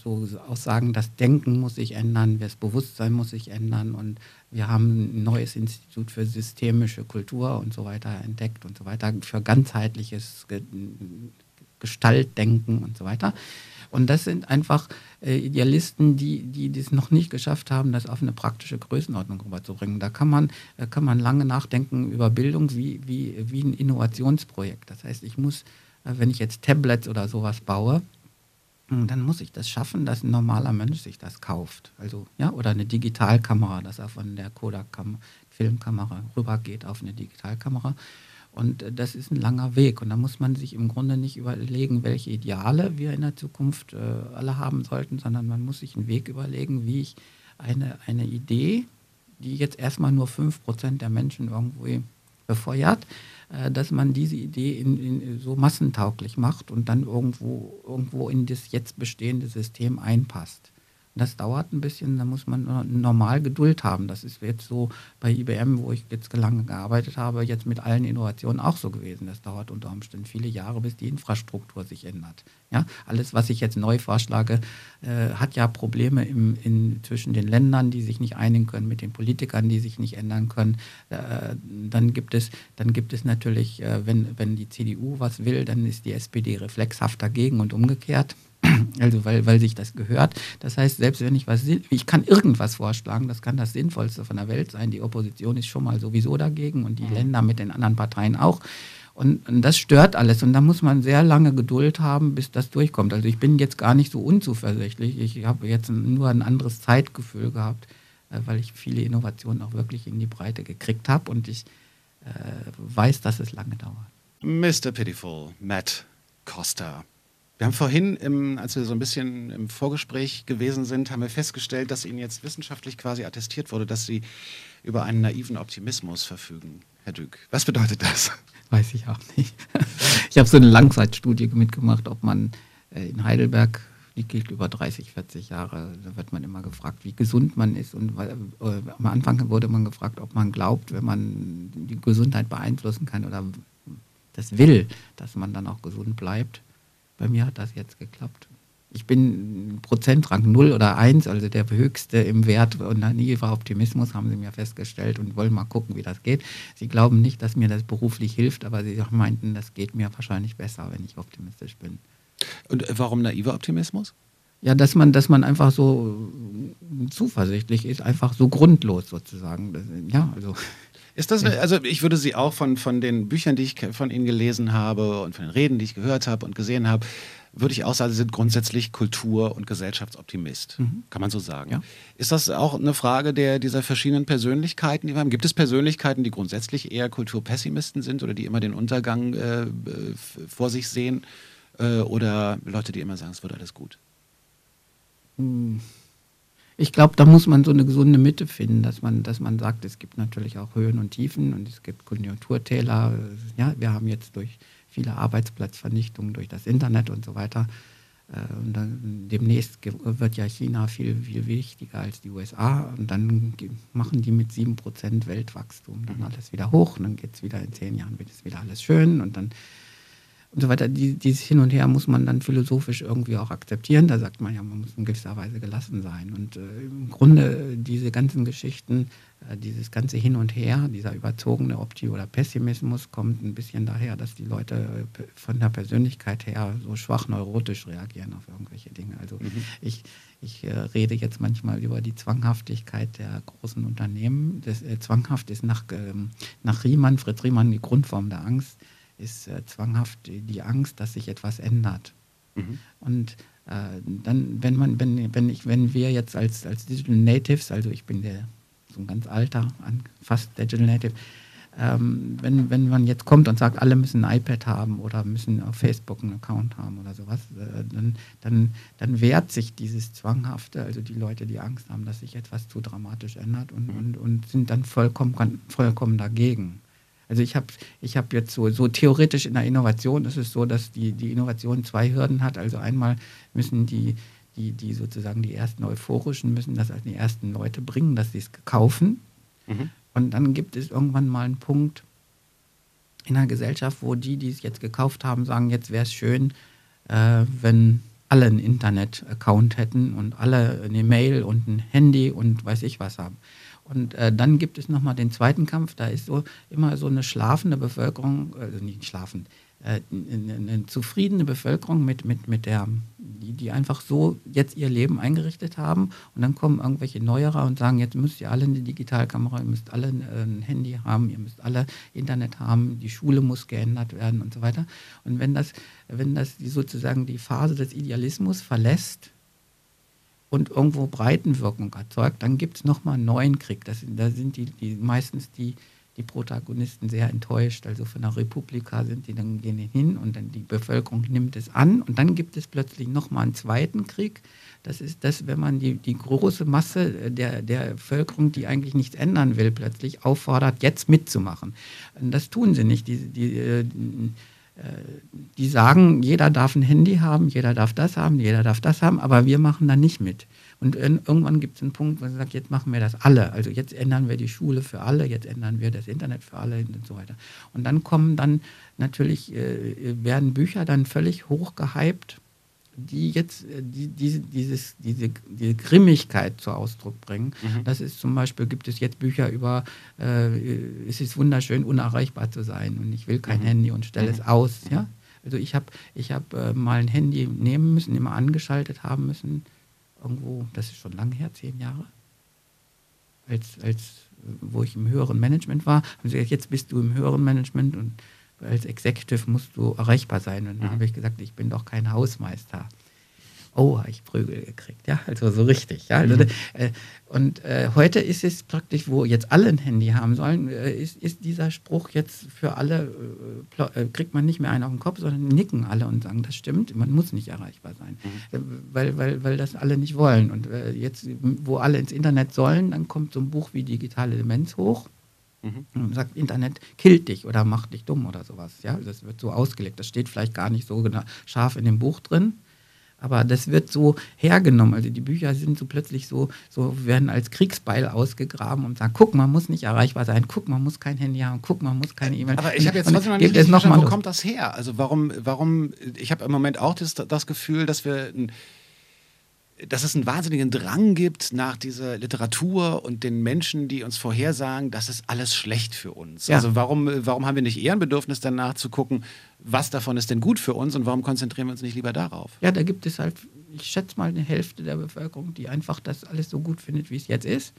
so Aussagen, das Denken muss sich ändern, das Bewusstsein muss sich ändern und wir haben ein neues Institut für systemische Kultur und so weiter entdeckt und so weiter, für ganzheitliches Gestaltdenken und so weiter. Und das sind einfach äh, Idealisten, die, die das noch nicht geschafft haben, das auf eine praktische Größenordnung rüberzubringen. Da kann man, äh, kann man lange nachdenken über Bildung wie, wie, wie ein Innovationsprojekt. Das heißt, ich muss, äh, wenn ich jetzt Tablets oder sowas baue, hm, dann muss ich das schaffen, dass ein normaler Mensch sich das kauft. Also, ja, oder eine Digitalkamera, dass er von der Kodak-Filmkamera rübergeht auf eine Digitalkamera. Und äh, das ist ein langer Weg. Und da muss man sich im Grunde nicht überlegen, welche Ideale wir in der Zukunft äh, alle haben sollten, sondern man muss sich einen Weg überlegen, wie ich eine, eine Idee, die jetzt erstmal nur 5% der Menschen irgendwo befeuert, äh, dass man diese Idee in, in, so massentauglich macht und dann irgendwo, irgendwo in das jetzt bestehende System einpasst. Das dauert ein bisschen, da muss man normal Geduld haben. Das ist jetzt so bei IBM, wo ich jetzt lange gearbeitet habe, jetzt mit allen Innovationen auch so gewesen. Das dauert unter Umständen viele Jahre, bis die Infrastruktur sich ändert. Ja, alles, was ich jetzt neu vorschlage, äh, hat ja Probleme im, in, zwischen den Ländern, die sich nicht einigen können, mit den Politikern, die sich nicht ändern können. Äh, dann, gibt es, dann gibt es natürlich, äh, wenn, wenn die CDU was will, dann ist die SPD reflexhaft dagegen und umgekehrt. Also weil, weil sich das gehört. Das heißt, selbst wenn ich was, ich kann irgendwas vorschlagen, das kann das Sinnvollste von der Welt sein. Die Opposition ist schon mal sowieso dagegen und die mhm. Länder mit den anderen Parteien auch. Und, und, das stört alles. Und da muss man sehr lange Geduld haben, bis das durchkommt. Also ich bin jetzt gar nicht so unzuversichtlich. Ich habe jetzt nur ein anderes Zeitgefühl gehabt, äh, weil ich viele Innovationen auch wirklich in die Breite gekriegt habe. Und ich äh, weiß, dass es lange dauert. Mr. Pitiful, Matt Costa. Wir haben vorhin, im, als wir so ein bisschen im Vorgespräch gewesen sind, haben wir festgestellt, dass Ihnen jetzt wissenschaftlich quasi attestiert wurde, dass Sie über einen naiven Optimismus verfügen, Herr Dück. Was bedeutet das? Weiß ich auch nicht. Ich habe so eine Langzeitstudie mitgemacht, ob man äh, in Heidelberg, die gilt über 30, 40 Jahre, da wird man immer gefragt, wie gesund man ist. Und äh, am Anfang wurde man gefragt, ob man glaubt, wenn man die Gesundheit beeinflussen kann oder das will, dass man dann auch gesund bleibt. Bei mir hat das jetzt geklappt. Ich bin Prozentrang 0 oder 1, also der höchste im Wert und naiver Optimismus, haben sie mir festgestellt und wollen mal gucken, wie das geht. Sie glauben nicht, dass mir das beruflich hilft, aber sie meinten, das geht mir wahrscheinlich besser, wenn ich optimistisch bin. Und warum naiver Optimismus? Ja, dass man, dass man einfach so zuversichtlich ist, einfach so grundlos sozusagen. Ja, also. Ist das, also ich würde Sie auch von, von den Büchern, die ich von Ihnen gelesen habe und von den Reden, die ich gehört habe und gesehen habe, würde ich auch sagen, Sie sind grundsätzlich Kultur- und Gesellschaftsoptimist. Mhm. Kann man so sagen. Ja. Ist das auch eine Frage der, dieser verschiedenen Persönlichkeiten, die wir haben? Gibt es Persönlichkeiten, die grundsätzlich eher Kulturpessimisten sind oder die immer den Untergang äh, vor sich sehen? Äh, oder Leute, die immer sagen, es wird alles gut? Mhm ich glaube, da muss man so eine gesunde Mitte finden, dass man, dass man sagt, es gibt natürlich auch Höhen und Tiefen und es gibt Konjunkturtäler. Ja, wir haben jetzt durch viele Arbeitsplatzvernichtungen durch das Internet und so weiter. Äh, und dann, demnächst wird ja China viel, viel wichtiger als die USA. Und dann machen die mit 7% Weltwachstum dann alles wieder hoch. Und dann geht es wieder in zehn Jahren, wird es wieder alles schön. Und dann und so weiter. Die, dieses Hin und Her muss man dann philosophisch irgendwie auch akzeptieren. Da sagt man ja, man muss in gewisser Weise gelassen sein. Und äh, im Grunde diese ganzen Geschichten, äh, dieses ganze Hin und Her, dieser überzogene Opti- oder Pessimismus kommt ein bisschen daher, dass die Leute äh, von der Persönlichkeit her so schwach neurotisch reagieren auf irgendwelche Dinge. Also mhm. ich, ich äh, rede jetzt manchmal über die Zwanghaftigkeit der großen Unternehmen. Das, äh, zwanghaft ist nach, ähm, nach Riemann, Fritz Riemann, die Grundform der Angst ist äh, zwanghaft die Angst, dass sich etwas ändert. Mhm. Und äh, dann, wenn man, wenn, wenn ich, wenn wir jetzt als, als Digital Natives, also ich bin der so ein ganz alter, fast Digital Native, ähm, wenn, wenn man jetzt kommt und sagt, alle müssen ein iPad haben oder müssen auf Facebook einen Account haben oder sowas, äh, dann, dann, dann wehrt sich dieses Zwanghafte, also die Leute, die Angst haben, dass sich etwas zu dramatisch ändert und, mhm. und, und sind dann vollkommen, vollkommen dagegen. Also ich habe ich hab jetzt so, so theoretisch in der Innovation ist es so, dass die, die Innovation zwei Hürden hat. Also einmal müssen die, die, die sozusagen die ersten Euphorischen müssen das als die ersten Leute bringen, dass sie es kaufen. Mhm. Und dann gibt es irgendwann mal einen Punkt in der Gesellschaft, wo die, die es jetzt gekauft haben, sagen, jetzt wäre es schön, äh, wenn alle einen Internet-Account hätten und alle eine Mail und ein Handy und weiß ich was haben. Und äh, dann gibt es nochmal den zweiten Kampf, da ist so immer so eine schlafende Bevölkerung, also nicht schlafend, äh, eine, eine, zufriedene Bevölkerung mit, mit, mit der, die, die einfach so jetzt ihr Leben eingerichtet haben und dann kommen irgendwelche Neuerer und sagen, jetzt müsst ihr alle eine Digitalkamera, ihr müsst alle ein Handy haben, ihr müsst alle Internet haben, die Schule muss geändert werden und so weiter. Und wenn das, wenn das die sozusagen die Phase des Idealismus verlässt, und irgendwo Breitenwirkung erzeugt, dann gibt es nochmal einen neuen Krieg. Das, da sind die, die meistens die, die Protagonisten sehr enttäuscht. Also von der Republika sind die dann gehen hin und dann die Bevölkerung nimmt es an und dann gibt es plötzlich nochmal einen zweiten Krieg. Das ist das, wenn man die, die große Masse der, der Bevölkerung, die eigentlich nichts ändern will, plötzlich auffordert, jetzt mitzumachen. Das tun sie nicht. Die, die, äh, die sagen, jeder darf ein Handy haben, jeder darf das haben, jeder darf das haben, aber wir machen da nicht mit. Und irgendwann gibt es einen Punkt, wo man sagt, jetzt machen wir das alle. Also jetzt ändern wir die Schule für alle, jetzt ändern wir das Internet für alle und so weiter. Und dann kommen dann natürlich, äh, werden Bücher dann völlig hochgehypt, die jetzt äh, die, die, dieses, diese, diese Grimmigkeit zu Ausdruck bringen. Mhm. Das ist zum Beispiel, gibt es jetzt Bücher über, äh, es ist wunderschön, unerreichbar zu sein und ich will kein mhm. Handy und stelle mhm. es aus. Ja? Also ich habe ich hab, äh, mal ein Handy nehmen müssen, immer angeschaltet haben müssen irgendwo, das ist schon lange her, zehn Jahre, als, als wo ich im höheren Management war, haben sie gesagt, jetzt bist du im höheren Management und als Executive musst du erreichbar sein. Und dann mhm. habe ich gesagt, ich bin doch kein Hausmeister oh, habe ich Prügel gekriegt, ja, also so richtig, ja. Also, mhm. äh, und äh, heute ist es praktisch, wo jetzt alle ein Handy haben sollen, äh, ist, ist dieser Spruch jetzt für alle, äh, äh, kriegt man nicht mehr einen auf den Kopf, sondern nicken alle und sagen, das stimmt, man muss nicht erreichbar sein, mhm. Äh, weil, weil, weil das alle nicht wollen. Und jetzt, wo alle ins Internet sollen, dann kommt so ein Buch wie Digitale Demenz hoch. Mhm. Und sagt, Internet killt dich oder macht dich dumm oder sowas. Ja, das wird so ausgelegt. Das steht vielleicht gar nicht so genau scharf in dem Buch drin. Aber das wird so hergenommen. Also die Bücher sind so plötzlich so, so werden als Kriegsbeil ausgegraben und sagen, guck, man muss nicht erreichbar sein, guck, man muss kein Handy haben, guck, man muss keine E-Mail. Aber ich habe jetzt trotzdem noch nicht verstanden, wo kommt das her? Also warum, warum, ich habe im Moment auch das, das Gefühl, dass wir ein dass es einen wahnsinnigen Drang gibt nach dieser Literatur und den Menschen, die uns vorhersagen, das ist alles schlecht für uns. Ja. Also warum, warum haben wir nicht eher ein Bedürfnis danach zu gucken, was davon ist denn gut für uns und warum konzentrieren wir uns nicht lieber darauf? Ja, da gibt es halt, ich schätze mal, eine Hälfte der Bevölkerung, die einfach das alles so gut findet, wie es jetzt ist.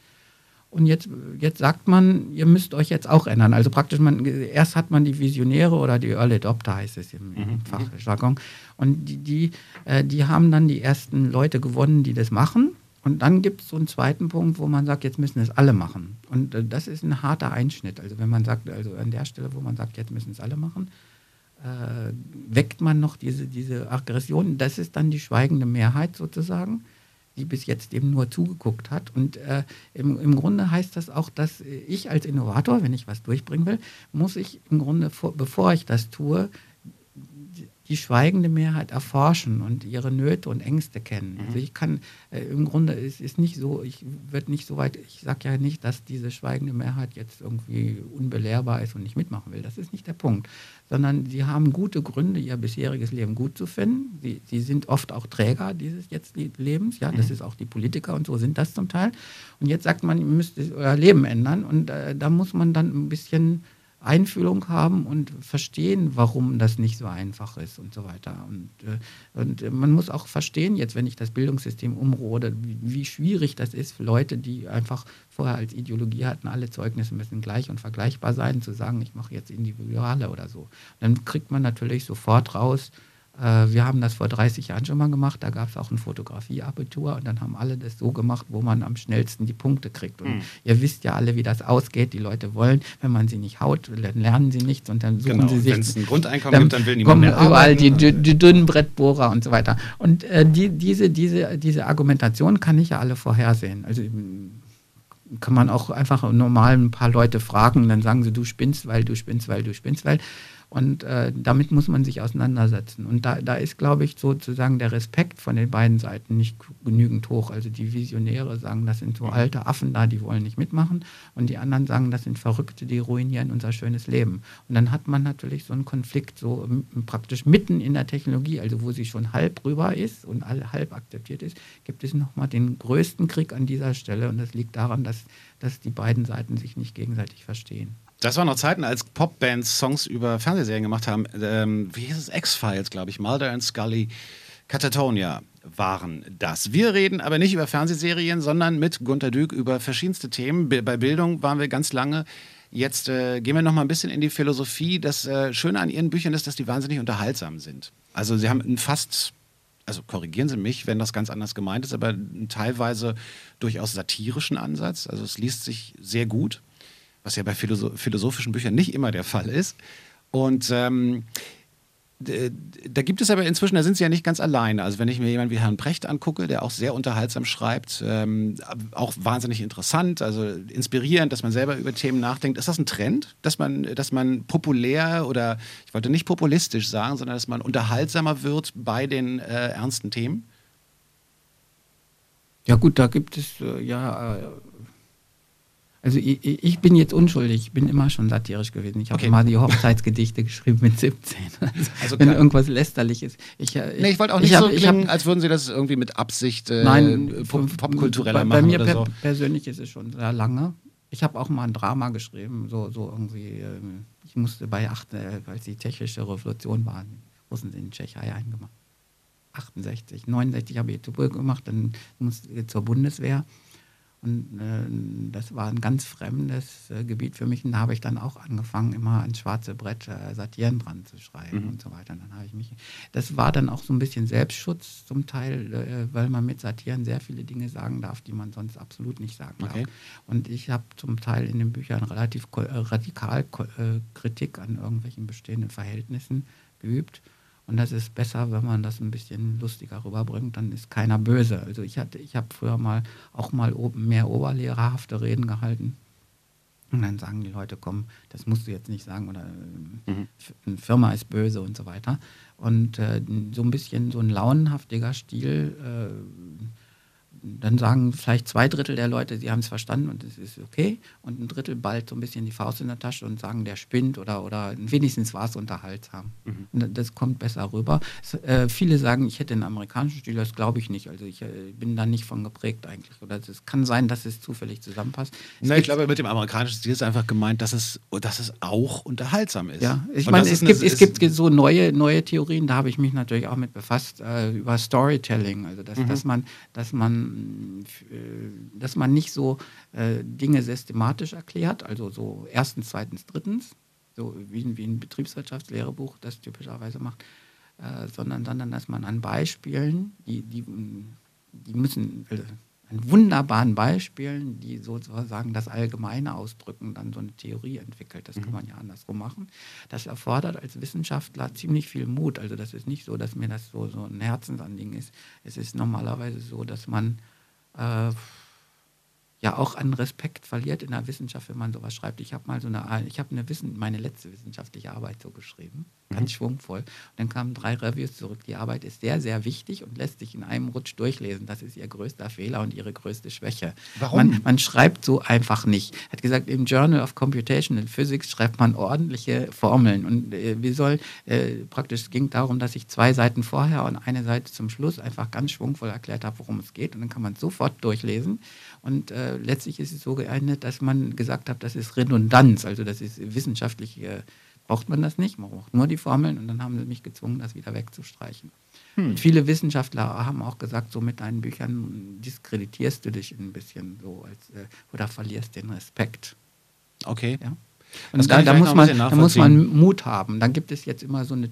Und jetzt, jetzt sagt man, ihr müsst euch jetzt auch ändern. Also praktisch, man, erst hat man die Visionäre oder die Early Adopter, heißt es im, im mhm. Fachjargon. Und die, die, äh, die haben dann die ersten Leute gewonnen, die das machen. Und dann gibt es so einen zweiten Punkt, wo man sagt, jetzt müssen es alle machen. Und äh, das ist ein harter Einschnitt. Also wenn man sagt, also an der Stelle, wo man sagt, jetzt müssen es alle machen, äh, weckt man noch diese, diese Aggression. Das ist dann die schweigende Mehrheit sozusagen die bis jetzt eben nur zugeguckt hat. Und äh, im, im Grunde heißt das auch, dass ich als Innovator, wenn ich was durchbringen will, muss ich im Grunde, vor, bevor ich das tue, die schweigende Mehrheit erforschen und ihre Nöte und Ängste kennen. Mhm. Also ich kann äh, im Grunde es ist nicht so, ich würde nicht so weit, ich sage ja nicht, dass diese schweigende Mehrheit jetzt irgendwie unbelehrbar ist und nicht mitmachen will. Das ist nicht der Punkt. Sondern sie haben gute Gründe, ihr bisheriges Leben gut zu finden. Sie, sie sind oft auch Träger dieses jetzt Lebens, ja, das mhm. ist auch die Politiker und so sind das zum Teil. Und jetzt sagt man, ihr müsst euer Leben ändern und äh, da muss man dann ein bisschen Einfühlung haben und verstehen, warum das nicht so einfach ist und so weiter. Und, äh, und man muss auch verstehen, jetzt, wenn ich das Bildungssystem umrode, wie, wie, schwierig das ist für Leute, die einfach vorher als Ideologie hatten, alle Zeugnisse müssen gleich und vergleichbar sein, zu sagen, ich mache jetzt Individuale oder so. Dann kriegt man natürlich sofort raus, äh, wir haben das vor 30 Jahren schon mal gemacht. Da gab es auch ein Fotografieabitur und dann haben alle das so gemacht, wo man am schnellsten die Punkte kriegt. Und mhm. ihr wisst ja alle, wie das ausgeht. Die Leute wollen, wenn man sie nicht haut, dann lernen sie nichts und dann suchen genau. sie sich. Wenn es ein Grundeinkommen gibt, dann will niemand mehr überall die, die, die, dünnen Brettbohrer und so weiter. Und äh, die, diese, diese, diese Argumentation kann ich ja alle vorhersehen. Also kann man auch einfach normal ein paar Leute fragen, dann sagen sie, du spinnst, weil du spinnst, weil du spinnst, weil. Und äh, damit muss man sich auseinandersetzen. Und da, da ist, glaube ich, sozusagen der Respekt von den beiden Seiten nicht genügend hoch. Also die Visionäre sagen, das sind so mhm. alte Affen da, die wollen nicht mitmachen. Und die anderen sagen, das sind Verrückte, die ruinieren unser schönes Leben. Und dann hat man natürlich so einen Konflikt so praktisch mitten in der Technologie, also wo sie schon halb rüber ist und halb akzeptiert ist, gibt es nochmal den größten Krieg an dieser Stelle. Und das liegt daran, dass, dass die beiden Seiten sich nicht gegenseitig verstehen. Das waren noch Zeiten, als Popbands Songs über Fernsehserien gemacht haben. Ähm, wie hieß es? X-Files, glaube ich. Mulder and Scully, Catatonia waren das. Wir reden aber nicht über Fernsehserien, sondern mit Gunter Dück über verschiedenste Themen. Bei Bildung waren wir ganz lange. Jetzt äh, gehen wir noch mal ein bisschen in die Philosophie. Das äh, Schöne an Ihren Büchern ist, dass die wahnsinnig unterhaltsam sind. Also Sie haben ein fast also korrigieren Sie mich, wenn das ganz anders gemeint ist, aber einen teilweise durchaus satirischen Ansatz. Also es liest sich sehr gut was ja bei philosophischen Büchern nicht immer der Fall ist. Und ähm, da gibt es aber inzwischen, da sind sie ja nicht ganz alleine. Also wenn ich mir jemanden wie Herrn Brecht angucke, der auch sehr unterhaltsam schreibt, ähm, auch wahnsinnig interessant, also inspirierend, dass man selber über Themen nachdenkt. Ist das ein Trend, dass man, dass man populär oder ich wollte nicht populistisch sagen, sondern dass man unterhaltsamer wird bei den äh, ernsten Themen? Ja gut, da gibt es äh, ja äh, also ich, ich, bin jetzt unschuldig, ich bin immer schon satirisch gewesen. Ich habe okay. mal die Hochzeitsgedichte geschrieben mit 17. Also, also wenn irgendwas lästerliches. Ich, ich, nee, ich wollte auch nicht hab, so klingen, hab, als würden Sie das irgendwie mit Absicht äh, nein, pop popkultureller machen. Bei mir per so. persönlich ist es schon sehr lange. Ich habe auch mal ein Drama geschrieben, so, so irgendwie. Äh, ich musste bei acht, äh, als die tschechische Revolution war, Russen in Tschechei eingemacht. 68, 69 habe ich zu gemacht, dann musste ich zur Bundeswehr. Und äh, das war ein ganz fremdes äh, Gebiet für mich. Und da habe ich dann auch angefangen, immer an schwarze Brett äh, Satiren dran zu schreiben mhm. und so weiter. Und dann habe ich mich. Das war dann auch so ein bisschen Selbstschutz zum Teil, äh, weil man mit Satiren sehr viele Dinge sagen darf, die man sonst absolut nicht sagen darf. Okay. Und ich habe zum Teil in den Büchern relativ äh, radikal äh, Kritik an irgendwelchen bestehenden Verhältnissen geübt. Und das ist besser, wenn man das ein bisschen lustiger rüberbringt, dann ist keiner böse. Also ich hatte, ich habe früher mal auch mal mehr oberlehrerhafte Reden gehalten. Und dann sagen die Leute, komm, das musst du jetzt nicht sagen oder mhm. eine Firma ist böse und so weiter. Und äh, so ein bisschen so ein launenhaftiger Stil äh, dann sagen vielleicht zwei Drittel der Leute, sie haben es verstanden und es ist okay. Und ein Drittel bald so ein bisschen die Faust in der Tasche und sagen, der spinnt oder, oder wenigstens war es unterhaltsam. Mhm. Und das kommt besser rüber. Es, äh, viele sagen, ich hätte einen amerikanischen Stil, das glaube ich nicht. Also ich äh, bin da nicht von geprägt eigentlich. Oder es kann sein, dass es zufällig zusammenpasst. Es Na, ich glaube, mit dem amerikanischen Stil ist einfach gemeint, dass es, dass es auch unterhaltsam ist. Ja, ich meine, es, gibt, es gibt so neue, neue Theorien, da habe ich mich natürlich auch mit befasst, äh, über Storytelling. Also dass, mhm. dass man, dass man äh, dass man nicht so äh, Dinge systematisch erklärt, also so erstens, zweitens, drittens, so wie, ein Betriebswirtschaftslehrebuch das typischerweise macht, äh, sondern, sondern dass man an Beispielen, die, die, die müssen, an wunderbaren Beispielen, die sozusagen das Allgemeine ausdrücken, dann so eine Theorie entwickelt. Das mhm. kann man ja andersrum machen. Das erfordert als Wissenschaftler ziemlich viel Mut. Also das ist nicht so, dass mir das so, so ein Herzensanliegen ist. Es ist normalerweise so, dass man äh, ja auch an Respekt verliert in der Wissenschaft, wenn man sowas schreibt. Ich habe mal so eine, ich habe eine Wissen, meine letzte wissenschaftliche Arbeit so geschrieben, ganz mhm. schwungvoll. Und dann kamen drei Reviews zurück. Die Arbeit ist sehr, sehr wichtig und lässt sich in einem Rutsch durchlesen. Das ist ihr größter Fehler und ihre größte Schwäche. Warum? Man, man schreibt so einfach nicht. Er hat gesagt, im Journal of Computational Physics schreibt man ordentliche Formeln. Und äh, wie soll, äh, praktisch es ging darum, dass ich zwei Seiten vorher und eine Seite zum Schluss einfach ganz schwungvoll erklärt habe, worum es geht. Und dann kann man sofort durchlesen. Und äh, letztlich ist es so geeignet, dass man gesagt hat, das ist Redundanz, also das ist wissenschaftlich, äh, braucht man das nicht, man braucht nur die Formeln und dann haben sie mich gezwungen, das wieder wegzustreichen. Hm. Und viele Wissenschaftler haben auch gesagt, so mit deinen Büchern diskreditierst du dich ein bisschen so als, äh, oder verlierst den Respekt. Okay. Ja? Und da, da, muss man, da muss man Mut haben. Dann gibt es jetzt immer so eine,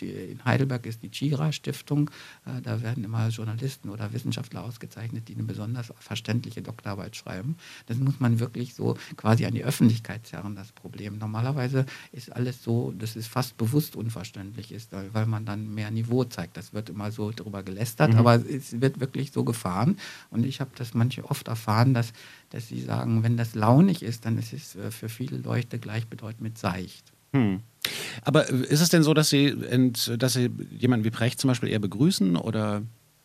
in Heidelberg ist die Chira-Stiftung, äh, da werden immer Journalisten oder Wissenschaftler ausgezeichnet, die eine besonders verständliche Doktorarbeit schreiben. Das muss man wirklich so quasi an die Öffentlichkeit zerren, das Problem. Normalerweise ist alles so, dass es fast bewusst unverständlich ist, weil man dann mehr Niveau zeigt. Das wird immer so darüber gelästert, mhm. aber es wird wirklich so gefahren. Und ich habe das manche oft erfahren, dass dass sie sagen, wenn das launig ist, dann ist es äh, für viele Leute gleichbedeutend mit seicht. Hm. Aber ist es denn so, dass Sie, dass Sie jemanden wie Precht zum Beispiel eher begrüßen oder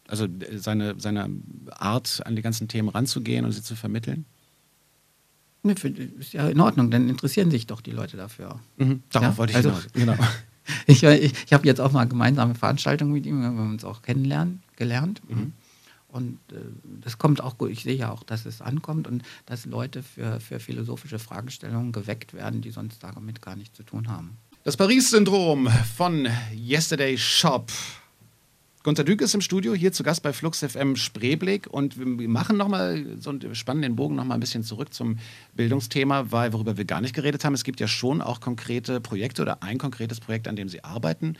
also seine, seine Art, an die ganzen Themen ranzugehen und sie zu vermitteln? Ne, ist ja in Ordnung, dann interessieren sich doch die Leute dafür. Mhm, darauf ja, wollte ich also, hinaus. Genau. ich, ich, ich habe jetzt auch mal gemeinsame Veranstaltungen mit ihm, wir haben uns auch kennenlernen gelernt. Mhm. Und äh, das kommt auch gut. Ich sehe ja auch, dass es ankommt und dass Leute für, für philosophische Fragestellungen geweckt werden, die sonst damit gar nichts zu tun haben. Das Paris-Syndrom von Yesterday Shop. Gunter Dück ist im Studio, hier zu Gast bei Flux FM Spreeblick und wir machen nochmal so einen spannenden Bogen nochmal ein bisschen zurück zum Bildungsthema, weil worüber wir gar nicht geredet haben, es gibt ja schon auch konkrete Projekte oder ein konkretes Projekt, an dem Sie arbeiten,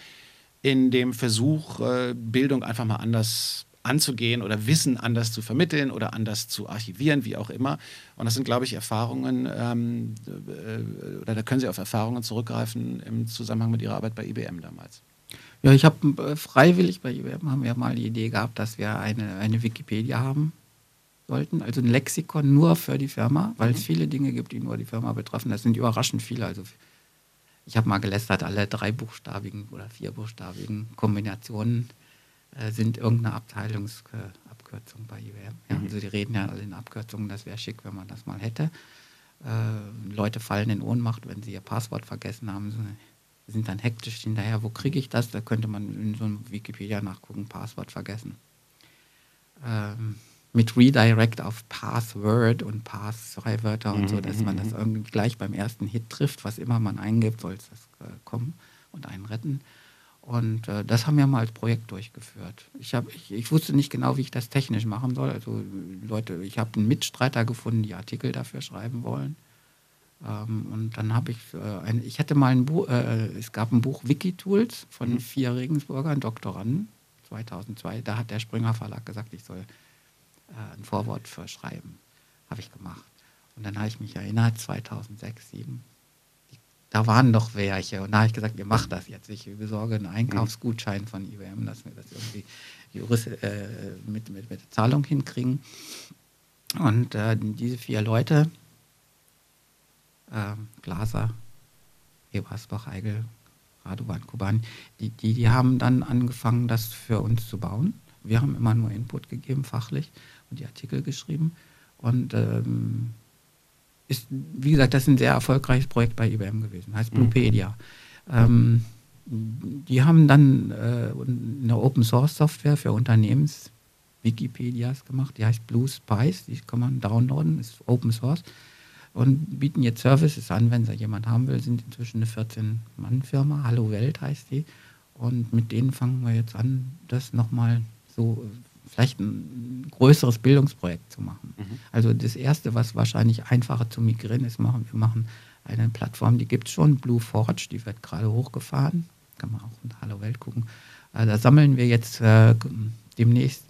in dem Versuch, äh, Bildung einfach mal anders anzugehen oder Wissen anders zu vermitteln oder anders zu archivieren, wie auch immer. Und das sind, glaube ich, Erfahrungen, ähm, äh, oder da können Sie auf Erfahrungen zurückgreifen im Zusammenhang mit Ihrer Arbeit bei IBM damals. Ja, ich habe äh, freiwillig bei IBM haben wir mal die Idee gehabt, dass wir eine, eine Wikipedia haben sollten, also ein Lexikon nur für die Firma, weil mhm. es viele Dinge gibt, die nur die Firma betreffen. Das sind überraschend viele. Also ich habe mal gelästert, alle dreibuchstabigen oder vierbuchstabigen Kombinationen äh, sind irgendeine Abteilungsabkürzung bei IBM. Ja, mhm. Also die reden ja alle in Abkürzungen, das wäre schick, wenn man das mal hätte. Äh, Leute fallen in Ohnmacht, wenn sie ihr Passwort vergessen haben sind dann hektisch hinterher, wo kriege ich das? Da könnte man in so einem Wikipedia nachgucken, Passwort vergessen. Ähm, mit Redirect auf Password und Pass-Wörter und so, dass man das mhm. irgendwie gleich beim ersten Hit trifft, was immer man eingibt, soll es das äh, kommen und einen retten. Und äh, das haben wir mal als Projekt durchgeführt. Ich, hab, ich, ich, wusste nicht genau, wie ich das technisch machen soll. Also Leute, ich habe einen Mitstreiter gefunden, die Artikel dafür schreiben wollen. Ähm, und dann habe ich, äh, ein, ich hatte mal ein Buch, äh, es gab ein Buch Wikitools von mhm. vier Regensburgern, Doktoranden, 2002. Da hat der Springer Verlag gesagt, ich soll äh, ein Vorwort für schreiben. Habe ich gemacht. Und dann habe ich mich erinnert, 2006, 2007, da waren doch welche. Und da habe ich gesagt, ihr macht das jetzt. Ich besorge einen Einkaufsgutschein von IBM, dass wir das irgendwie Jurist, äh, mit, mit, mit Zahlung hinkriegen. Und äh, diese vier Leute, äh, Glaser, Ebersbach, Eigel, Radovan, Kuban, die, die, die haben dann angefangen, das für uns zu bauen. Wir haben immer nur Input gegeben, fachlich, und die Artikel geschrieben. Und ähm, ist, wie gesagt, das ist ein sehr erfolgreiches Projekt bei IBM gewesen, heißt mhm. Bluepedia. Mhm. Ähm, die haben dann äh, eine Open Source Software für Unternehmens Wikipedias gemacht, die heißt Blue Spice, die kann man downloaden, ist Open Source und bieten jetzt Services an, wenn da jemand haben will, sind inzwischen eine 14-Mann-Firma, Hallo Welt heißt die. Und mit denen fangen wir jetzt an, das nochmal so vielleicht ein größeres Bildungsprojekt zu machen. Mhm. Also das Erste, was wahrscheinlich einfacher zu migrieren ist, machen wir machen eine Plattform, die gibt es schon, Blue Forge, die wird gerade hochgefahren. Kann man auch in Hallo Welt gucken. Äh, da sammeln wir jetzt äh, demnächst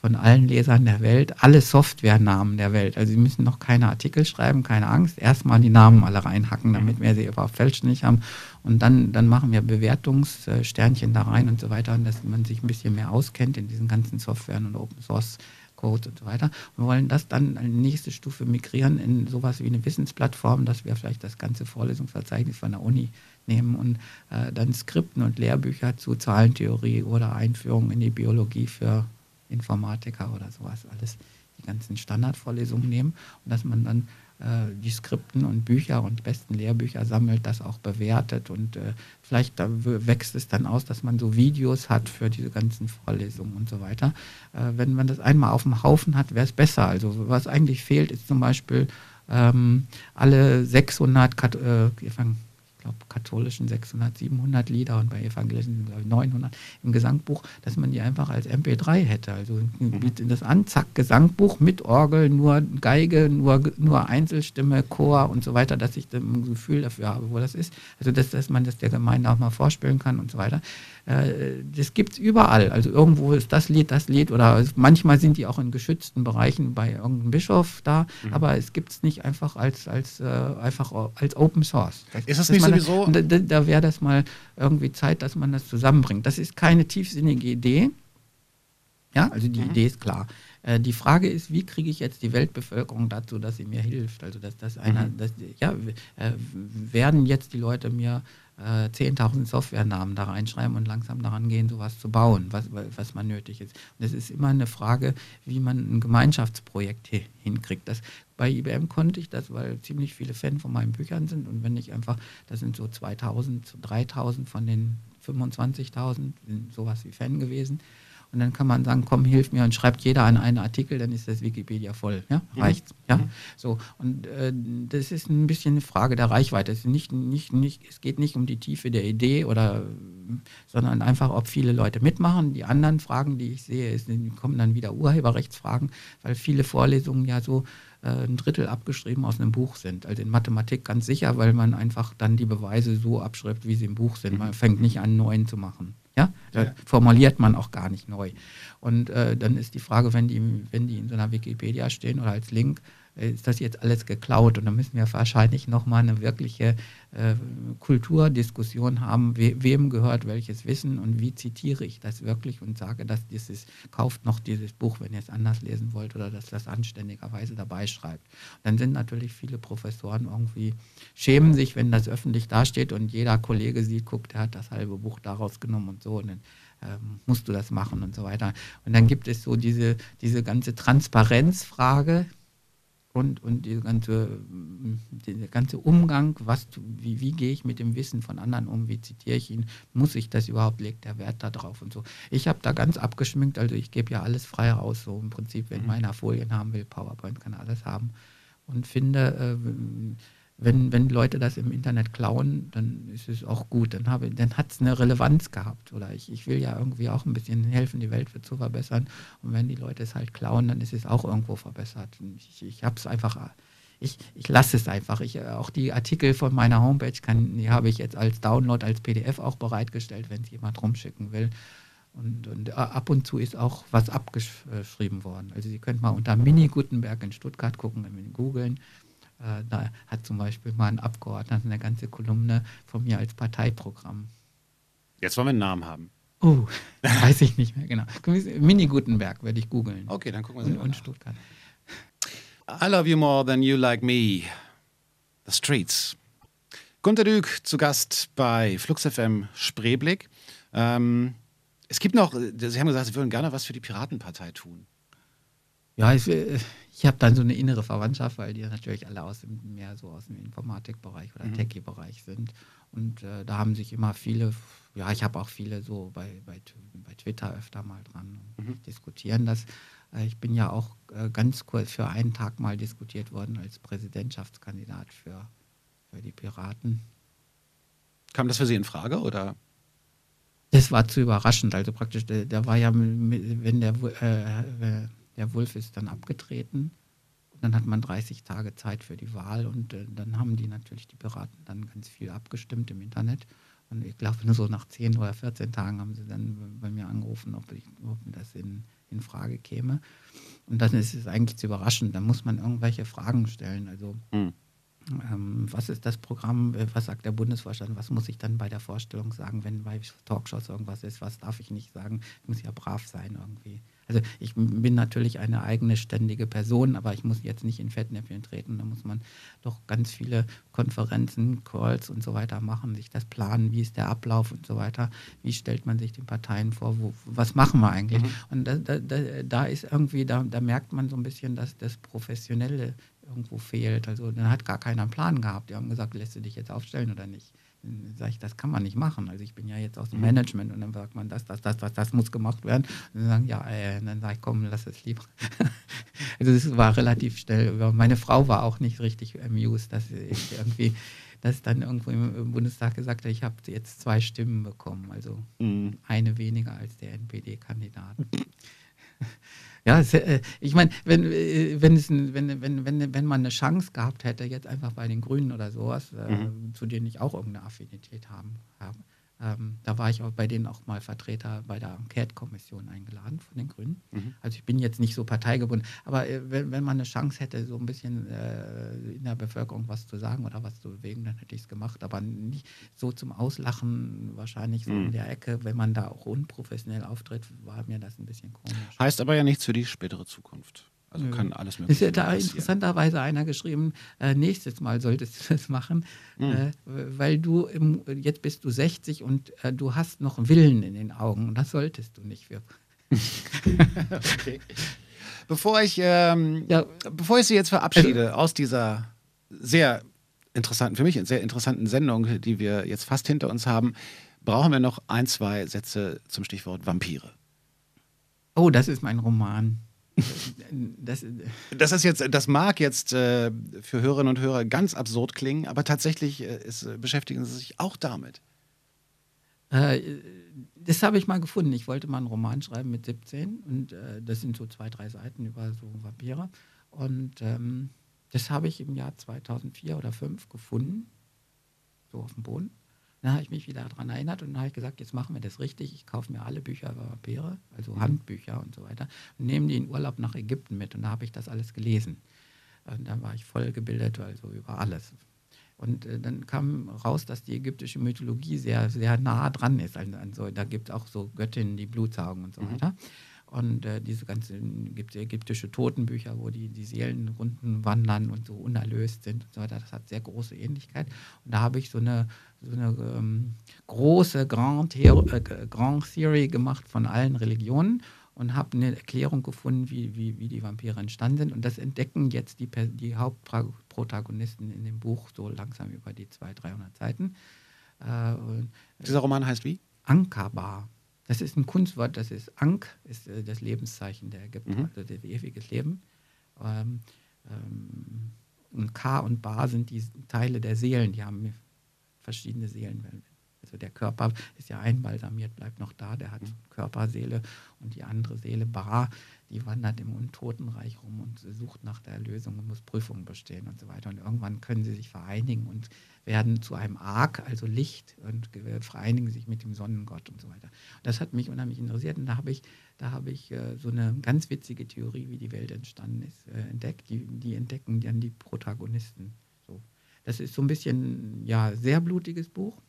von allen Lesern der Welt alle Softwarenamen der Welt. Also Sie müssen noch keine Artikel schreiben, keine Angst. Erstmal die Namen alle reinhacken, damit wir sie überhaupt fälschlich haben. Und dann, dann machen wir Bewertungssternchen da rein und so weiter, dass man sich ein bisschen mehr auskennt in diesen ganzen Softwaren und Open Source Code und so weiter. Und wir wollen das dann eine nächste Stufe migrieren in sowas wie eine Wissensplattform, dass wir vielleicht das ganze Vorlesungsverzeichnis von der Uni nehmen und äh, dann Skripten und Lehrbücher zu Zahlentheorie oder Einführung in die Biologie für Informatiker oder sowas alles die ganzen Standardvorlesungen nehmen und dass man dann äh, die Skripten und Bücher und besten Lehrbücher sammelt, das auch bewertet und äh, vielleicht wächst es dann aus, dass man so Videos hat für diese ganzen Vorlesungen und so weiter. Äh, wenn man das einmal auf dem Haufen hat, wäre es besser. Also was eigentlich fehlt, ist zum Beispiel ähm, alle 600 Kat äh, glaube, katholischen 600, 700 Lieder und bei evangelischen, glaube ich, 900 im Gesangbuch, dass man die einfach als MP3 hätte. Also bietet das an, zack, Gesangbuch mit Orgel, nur Geige, nur, nur Einzelstimme, Chor und so weiter, dass ich ein Gefühl dafür habe, wo das ist. Also, dass, dass man das der Gemeinde auch mal vorspielen kann und so weiter. Äh, das gibt es überall. Also irgendwo ist das Lied, das Lied oder manchmal sind die auch in geschützten Bereichen bei irgendeinem Bischof da, mhm. aber es gibt es nicht einfach als, als, äh, einfach als Open Source. Das, ist das nicht sowieso? Da, da, da wäre das mal irgendwie Zeit, dass man das zusammenbringt. Das ist keine tiefsinnige Idee. Ja, also die mhm. Idee ist klar. Äh, die Frage ist, wie kriege ich jetzt die Weltbevölkerung dazu, dass sie mir hilft? Also, dass das einer, mhm. dass, ja, äh, werden jetzt die Leute mir äh, 10.000 Softwarenamen da reinschreiben und langsam daran gehen, sowas zu bauen, was, was man nötig ist. Und es ist immer eine Frage, wie man ein Gemeinschaftsprojekt hinkriegt. Das, bei IBM konnte ich das, weil ziemlich viele Fans von meinen Büchern sind und wenn ich einfach, das sind so 2.000, 3.000 von den 25.000, sind sowas wie Fan gewesen. Und dann kann man sagen, komm, hilf mir und schreibt jeder an einen Artikel, dann ist das Wikipedia voll. Ja, mhm. reicht's. Ja, mhm. so. Und äh, das ist ein bisschen eine Frage der Reichweite. Es, nicht, nicht, nicht, es geht nicht um die Tiefe der Idee oder, sondern einfach, ob viele Leute mitmachen. Die anderen Fragen, die ich sehe, ist, kommen dann wieder Urheberrechtsfragen, weil viele Vorlesungen ja so äh, ein Drittel abgeschrieben aus einem Buch sind. Also in Mathematik ganz sicher, weil man einfach dann die Beweise so abschreibt, wie sie im Buch sind. Man fängt nicht an, neuen zu machen. Ja? Da ja. formuliert man auch gar nicht neu. Und äh, dann ist die Frage, wenn die, wenn die in so einer Wikipedia stehen oder als Link, ist das jetzt alles geklaut? Und dann müssen wir wahrscheinlich nochmal eine wirkliche äh, Kulturdiskussion haben, we wem gehört welches Wissen und wie zitiere ich das wirklich und sage, dass dieses, kauft noch dieses Buch, wenn ihr es anders lesen wollt oder dass das anständigerweise dabei schreibt. Dann sind natürlich viele Professoren irgendwie, schämen sich, wenn das öffentlich dasteht und jeder Kollege sieht, guckt, der hat das halbe Buch daraus genommen und so. Und dann ähm, musst du das machen und so weiter. Und dann gibt es so diese, diese ganze Transparenzfrage, und, und dieser ganze, dieser ganze Umgang, was, wie, wie gehe ich mit dem Wissen von anderen um, wie zitiere ich ihn, muss ich das überhaupt, legt der Wert da drauf und so. Ich habe da ganz abgeschminkt, also ich gebe ja alles frei raus, so im Prinzip, wenn mhm. meiner Folien haben will, PowerPoint kann alles haben und finde, äh, wenn, wenn Leute das im Internet klauen, dann ist es auch gut. Dann, dann hat es eine Relevanz gehabt. Oder ich, ich will ja irgendwie auch ein bisschen helfen, die Welt zu verbessern. Und wenn die Leute es halt klauen, dann ist es auch irgendwo verbessert. Ich, ich habe es einfach, ich, ich lasse es einfach. Ich, auch die Artikel von meiner Homepage kann, die habe ich jetzt als Download, als PDF auch bereitgestellt, wenn es jemand rumschicken will. Und, und, ab und zu ist auch was abgeschrieben worden. Also Sie können mal unter Mini Gutenberg in Stuttgart gucken, googeln. Äh, da hat zum Beispiel mal ein Abgeordneter eine ganze Kolumne von mir als Parteiprogramm. Jetzt wollen wir einen Namen haben. Oh, weiß ich nicht mehr genau. Mini Gutenberg werde ich googeln. Okay, dann gucken wir und, und Stuttgart. I love you more than you like me. The Streets. Gunter Dück zu Gast bei Flux FM Spreeblick. Ähm, es gibt noch, Sie haben gesagt, Sie würden gerne was für die Piratenpartei tun. Ja, ich, äh, ich habe dann so eine innere Verwandtschaft, weil die natürlich alle aus dem, mehr so aus dem Informatikbereich oder mhm. Techie-Bereich sind. Und äh, da haben sich immer viele, ja, ich habe auch viele so bei, bei, bei Twitter öfter mal dran mhm. diskutieren das. Äh, ich bin ja auch äh, ganz kurz für einen Tag mal diskutiert worden als Präsidentschaftskandidat für, für die Piraten. Kam das für Sie in Frage oder? Das war zu überraschend. Also praktisch, der, war ja, wenn der äh, der Wolf ist dann abgetreten. Dann hat man 30 Tage Zeit für die Wahl und äh, dann haben die natürlich die Piraten dann ganz viel abgestimmt im Internet. Und ich glaube, nur so nach 10 oder 14 Tagen haben sie dann bei mir angerufen, ob, ich, ob das in, in Frage käme. Und dann ist es eigentlich zu überraschend. Dann muss man irgendwelche Fragen stellen. Also, mhm. ähm, was ist das Programm? Was sagt der Bundesvorstand? Was muss ich dann bei der Vorstellung sagen, wenn bei Talkshows irgendwas ist? Was darf ich nicht sagen? Ich muss ja brav sein irgendwie. Also ich bin natürlich eine eigene ständige Person, aber ich muss jetzt nicht in Fettnäpfchen treten. Da muss man doch ganz viele Konferenzen, Calls und so weiter machen, sich das planen, wie ist der Ablauf und so weiter. Wie stellt man sich den Parteien vor, wo, was machen wir eigentlich? Mhm. Und da, da, da, ist irgendwie, da, da merkt man so ein bisschen, dass das Professionelle irgendwo fehlt. Also dann hat gar keiner einen Plan gehabt. Die haben gesagt, lässt du dich jetzt aufstellen oder nicht? Dann sage ich, das kann man nicht machen. Also ich bin ja jetzt aus dem mhm. Management und dann sagt man, das, das, das, das, das muss gemacht werden. Und dann sagen, ja, äh, dann sage ich, komm, lass es lieber. also es war relativ schnell. Meine Frau war auch nicht richtig amused, dass ich irgendwie, dass dann irgendwo im Bundestag gesagt hat, ich habe jetzt zwei Stimmen bekommen. Also mhm. eine weniger als der NPD-Kandidat. Ja, äh, ich meine, wenn, äh, wenn, es wenn, wenn, wenn, wenn man eine Chance gehabt hätte, jetzt einfach bei den Grünen oder sowas, äh, mhm. zu denen ich auch irgendeine Affinität haben, habe, Ähm, da war ich auch bei denen auch mal Vertreter bei der Enquete-Kommission eingeladen von den Grünen. Mhm. Also ich bin jetzt nicht so parteigebunden, aber äh, wenn, wenn, man eine Chance hätte, so ein bisschen äh, in der Bevölkerung was zu sagen oder was zu bewegen, dann hätte ich es gemacht. Aber nicht so zum Auslachen, wahrscheinlich so mhm. in der Ecke, wenn man da auch unprofessionell auftritt, war mir das ein bisschen komisch. Heißt aber ja nichts für die spätere Zukunft. Also Nö. kann alles mögliche Ist ja da interessanterweise einer geschrieben, äh, nächstes Mal solltest du das machen, mhm. äh, weil du im, jetzt bist du 60 und äh, du hast noch Willen in den Augen und das solltest du nicht okay. Bevor ich, ähm, ja. bevor ich Sie jetzt verabschiede also, aus dieser sehr interessanten, für mich sehr interessanten Sendung, die wir jetzt fast hinter uns haben, brauchen wir noch ein, zwei Sätze zum Stichwort Vampire. Oh, das ist mein Roman. Das, das, ist jetzt, das mag jetzt äh, für Hörerinnen und Hörer ganz absurd klingen, aber tatsächlich äh, ist, äh, beschäftigen sie sich auch damit. Äh, das habe ich mal gefunden. Ich wollte mal einen Roman schreiben mit 17 und äh, das sind so zwei, drei Seiten über so Vampire. Und ähm, das habe ich im Jahr 2004 oder 2005 gefunden, so auf dem Boden. Dann habe ich mich wieder daran erinnert und dann habe ich gesagt, jetzt machen wir das richtig. Ich kaufe mir alle Bücher über Vampire, also mhm. Handbücher und so weiter, und nehme die in Urlaub nach Ägypten mit. Und da habe ich das alles gelesen. Und dann war ich voll gebildet, also über alles. Und äh, dann kam raus, dass die ägyptische Mythologie sehr, sehr nah dran ist. Also, also da gibt es auch so Göttinnen, die Blut saugen und so mhm. weiter. Und äh, diese ganzen gibt ägyptische Totenbücher, wo die, die Seelen unten wandern und so unerlöst sind und so weiter. Das hat sehr große Ähnlichkeit. Und da habe ich so eine, so eine ähm, große Grand, äh, Grand Theory gemacht von allen Religionen und habe eine Erklärung gefunden, wie, wie, wie die Vampire entstanden sind. Und das entdecken jetzt die, die Hauptprotagonisten in dem Buch so langsam über die 200, 300 Seiten. Äh, Dieser Roman heißt wie? Ankaba. Das ist ein Kunstwort, das ist Ankh, ist äh, das Lebenszeichen der Ägypter, mhm. also das ewiges Leben. Ähm, ähm, und K und Ba sind die Teile der Seelen, die haben verschiedene Seelen. Also der Körper ist ja einbalsamiert, bleibt noch da, der hat mhm. Körperseele und die andere Seele, Ba, die wandert im Untotenreich rum und sucht nach der Erlösung und muss Prüfungen bestehen und so weiter. Und irgendwann können sie sich vereinigen und werden zu einem Ark, also Licht, und vereinigen sich mit dem Sonnengott und so weiter. Und das hat mich unheimlich interessiert und da habe ich, da habe ich äh, so eine ganz witzige Theorie, wie die Welt entstanden ist, äh, entdeckt. Die, die entdecken dann die Protagonisten. Das ist so ein bisschen, ja, sehr blutiges Buch.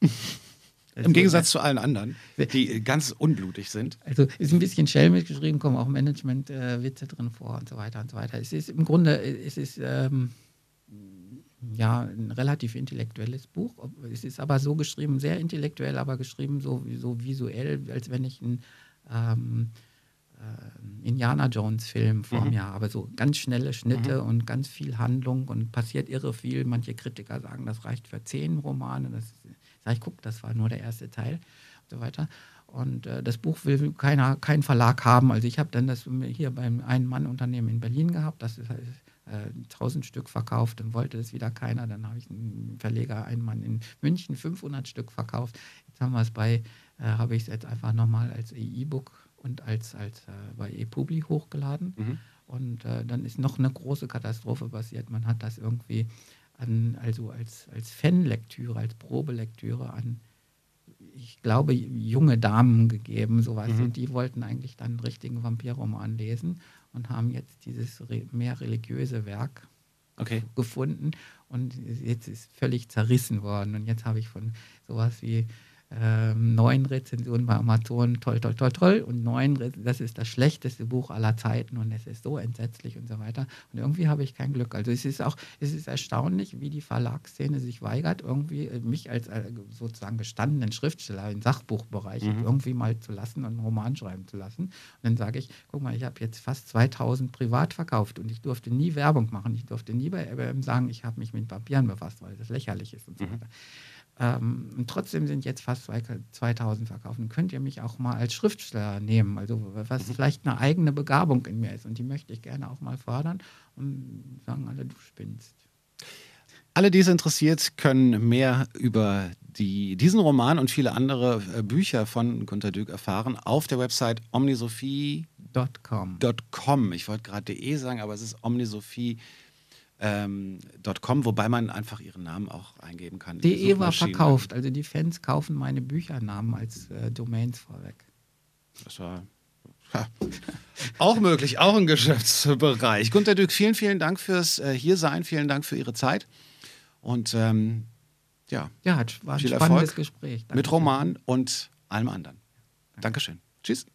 Im Gegensatz zu allen anderen, die ganz unblutig sind. Also ist ein bisschen schelmisch geschrieben, kommen auch Management-Witze drin vor und so weiter und so weiter. Es ist im Grunde, es ist ähm, ja ein relativ intellektuelles Buch. Es ist aber so geschrieben, sehr intellektuell, aber geschrieben so, so visuell, als wenn ich ein ähm, äh, Indiana Jones-Film vor mhm. mir habe. So ganz schnelle Schnitte mhm. und ganz viel Handlung und passiert irre viel. Manche Kritiker sagen, das reicht für zehn Romane. Das ist Sag ich, guck, das war nur der erste Teil und so weiter. Und äh, das Buch will keiner, kein Verlag haben. Also ich habe dann das hier beim Ein-Mann-Unternehmen in Berlin gehabt. Das ist äh, 1000 Stück verkauft, dann wollte es wieder keiner. Dann habe ich einen Verleger, einen Mann in München, 500 Stück verkauft. Jetzt haben wir es bei, äh, habe ich es jetzt einfach nochmal als E-Book und als, als äh, bei ePubli hochgeladen. Mhm. Und äh, dann ist noch eine große Katastrophe passiert. Man hat das irgendwie an, also als, als Fanlektüre, als Probelektüre an, ich glaube, junge Damen gegeben, sowas. Mhm. Und die wollten eigentlich dann einen richtigen Vampirroman lesen und haben jetzt dieses mehr religiöse Werk okay. gefunden. Und jetzt ist völlig zerrissen worden. Und jetzt habe ich von sowas wie ähm, neun Rezensionen bei Amazon, toll, toll, toll, toll. Und neun, das ist das schlechteste Buch aller Zeiten und es ist so entsetzlich und so weiter. Und irgendwie habe ich kein Glück. Also es ist auch, es ist erstaunlich, wie die Verlagsszene sich weigert, irgendwie äh, mich als äh, sozusagen gestandenen Schriftsteller im Sachbuchbereich mhm. irgendwie mal zu lassen und einen Roman schreiben zu lassen. Und dann sage ich, guck mal, ich habe jetzt fast 2000 privat verkauft und ich durfte nie Werbung machen. Ich durfte nie bei IBM sagen, ich habe mich mit Papieren befasst, weil das lächerlich ist und so mhm. Ähm, und trotzdem sind jetzt fast 2000 verkauft. Und könnt ihr mich auch mal als Schriftsteller nehmen, also was mhm. vielleicht eine eigene Begabung in mir ist. Und die möchte ich gerne auch mal fördern und sagen alle, du spinnst. Alle, die es interessiert, können mehr über die, diesen Roman und viele andere äh, Bücher von Gunter Dück erfahren auf der Website omnisophie.com. Ich wollte gerade de sagen, aber es ist omnisophie ähm, .com, wobei man einfach ihren Namen auch eingeben kann. DE war verkauft, also die Fans kaufen meine Büchernamen als äh, Domains vorweg. Das war ja, auch möglich, auch im Geschäftsbereich. Gunter Dück, vielen, vielen Dank fürs äh, Hiersein, vielen Dank für Ihre Zeit und ähm, ja, ja, war ein viel spannendes Erfolg Gespräch. Danke mit Roman und allem anderen. Danke. Dankeschön. Tschüss.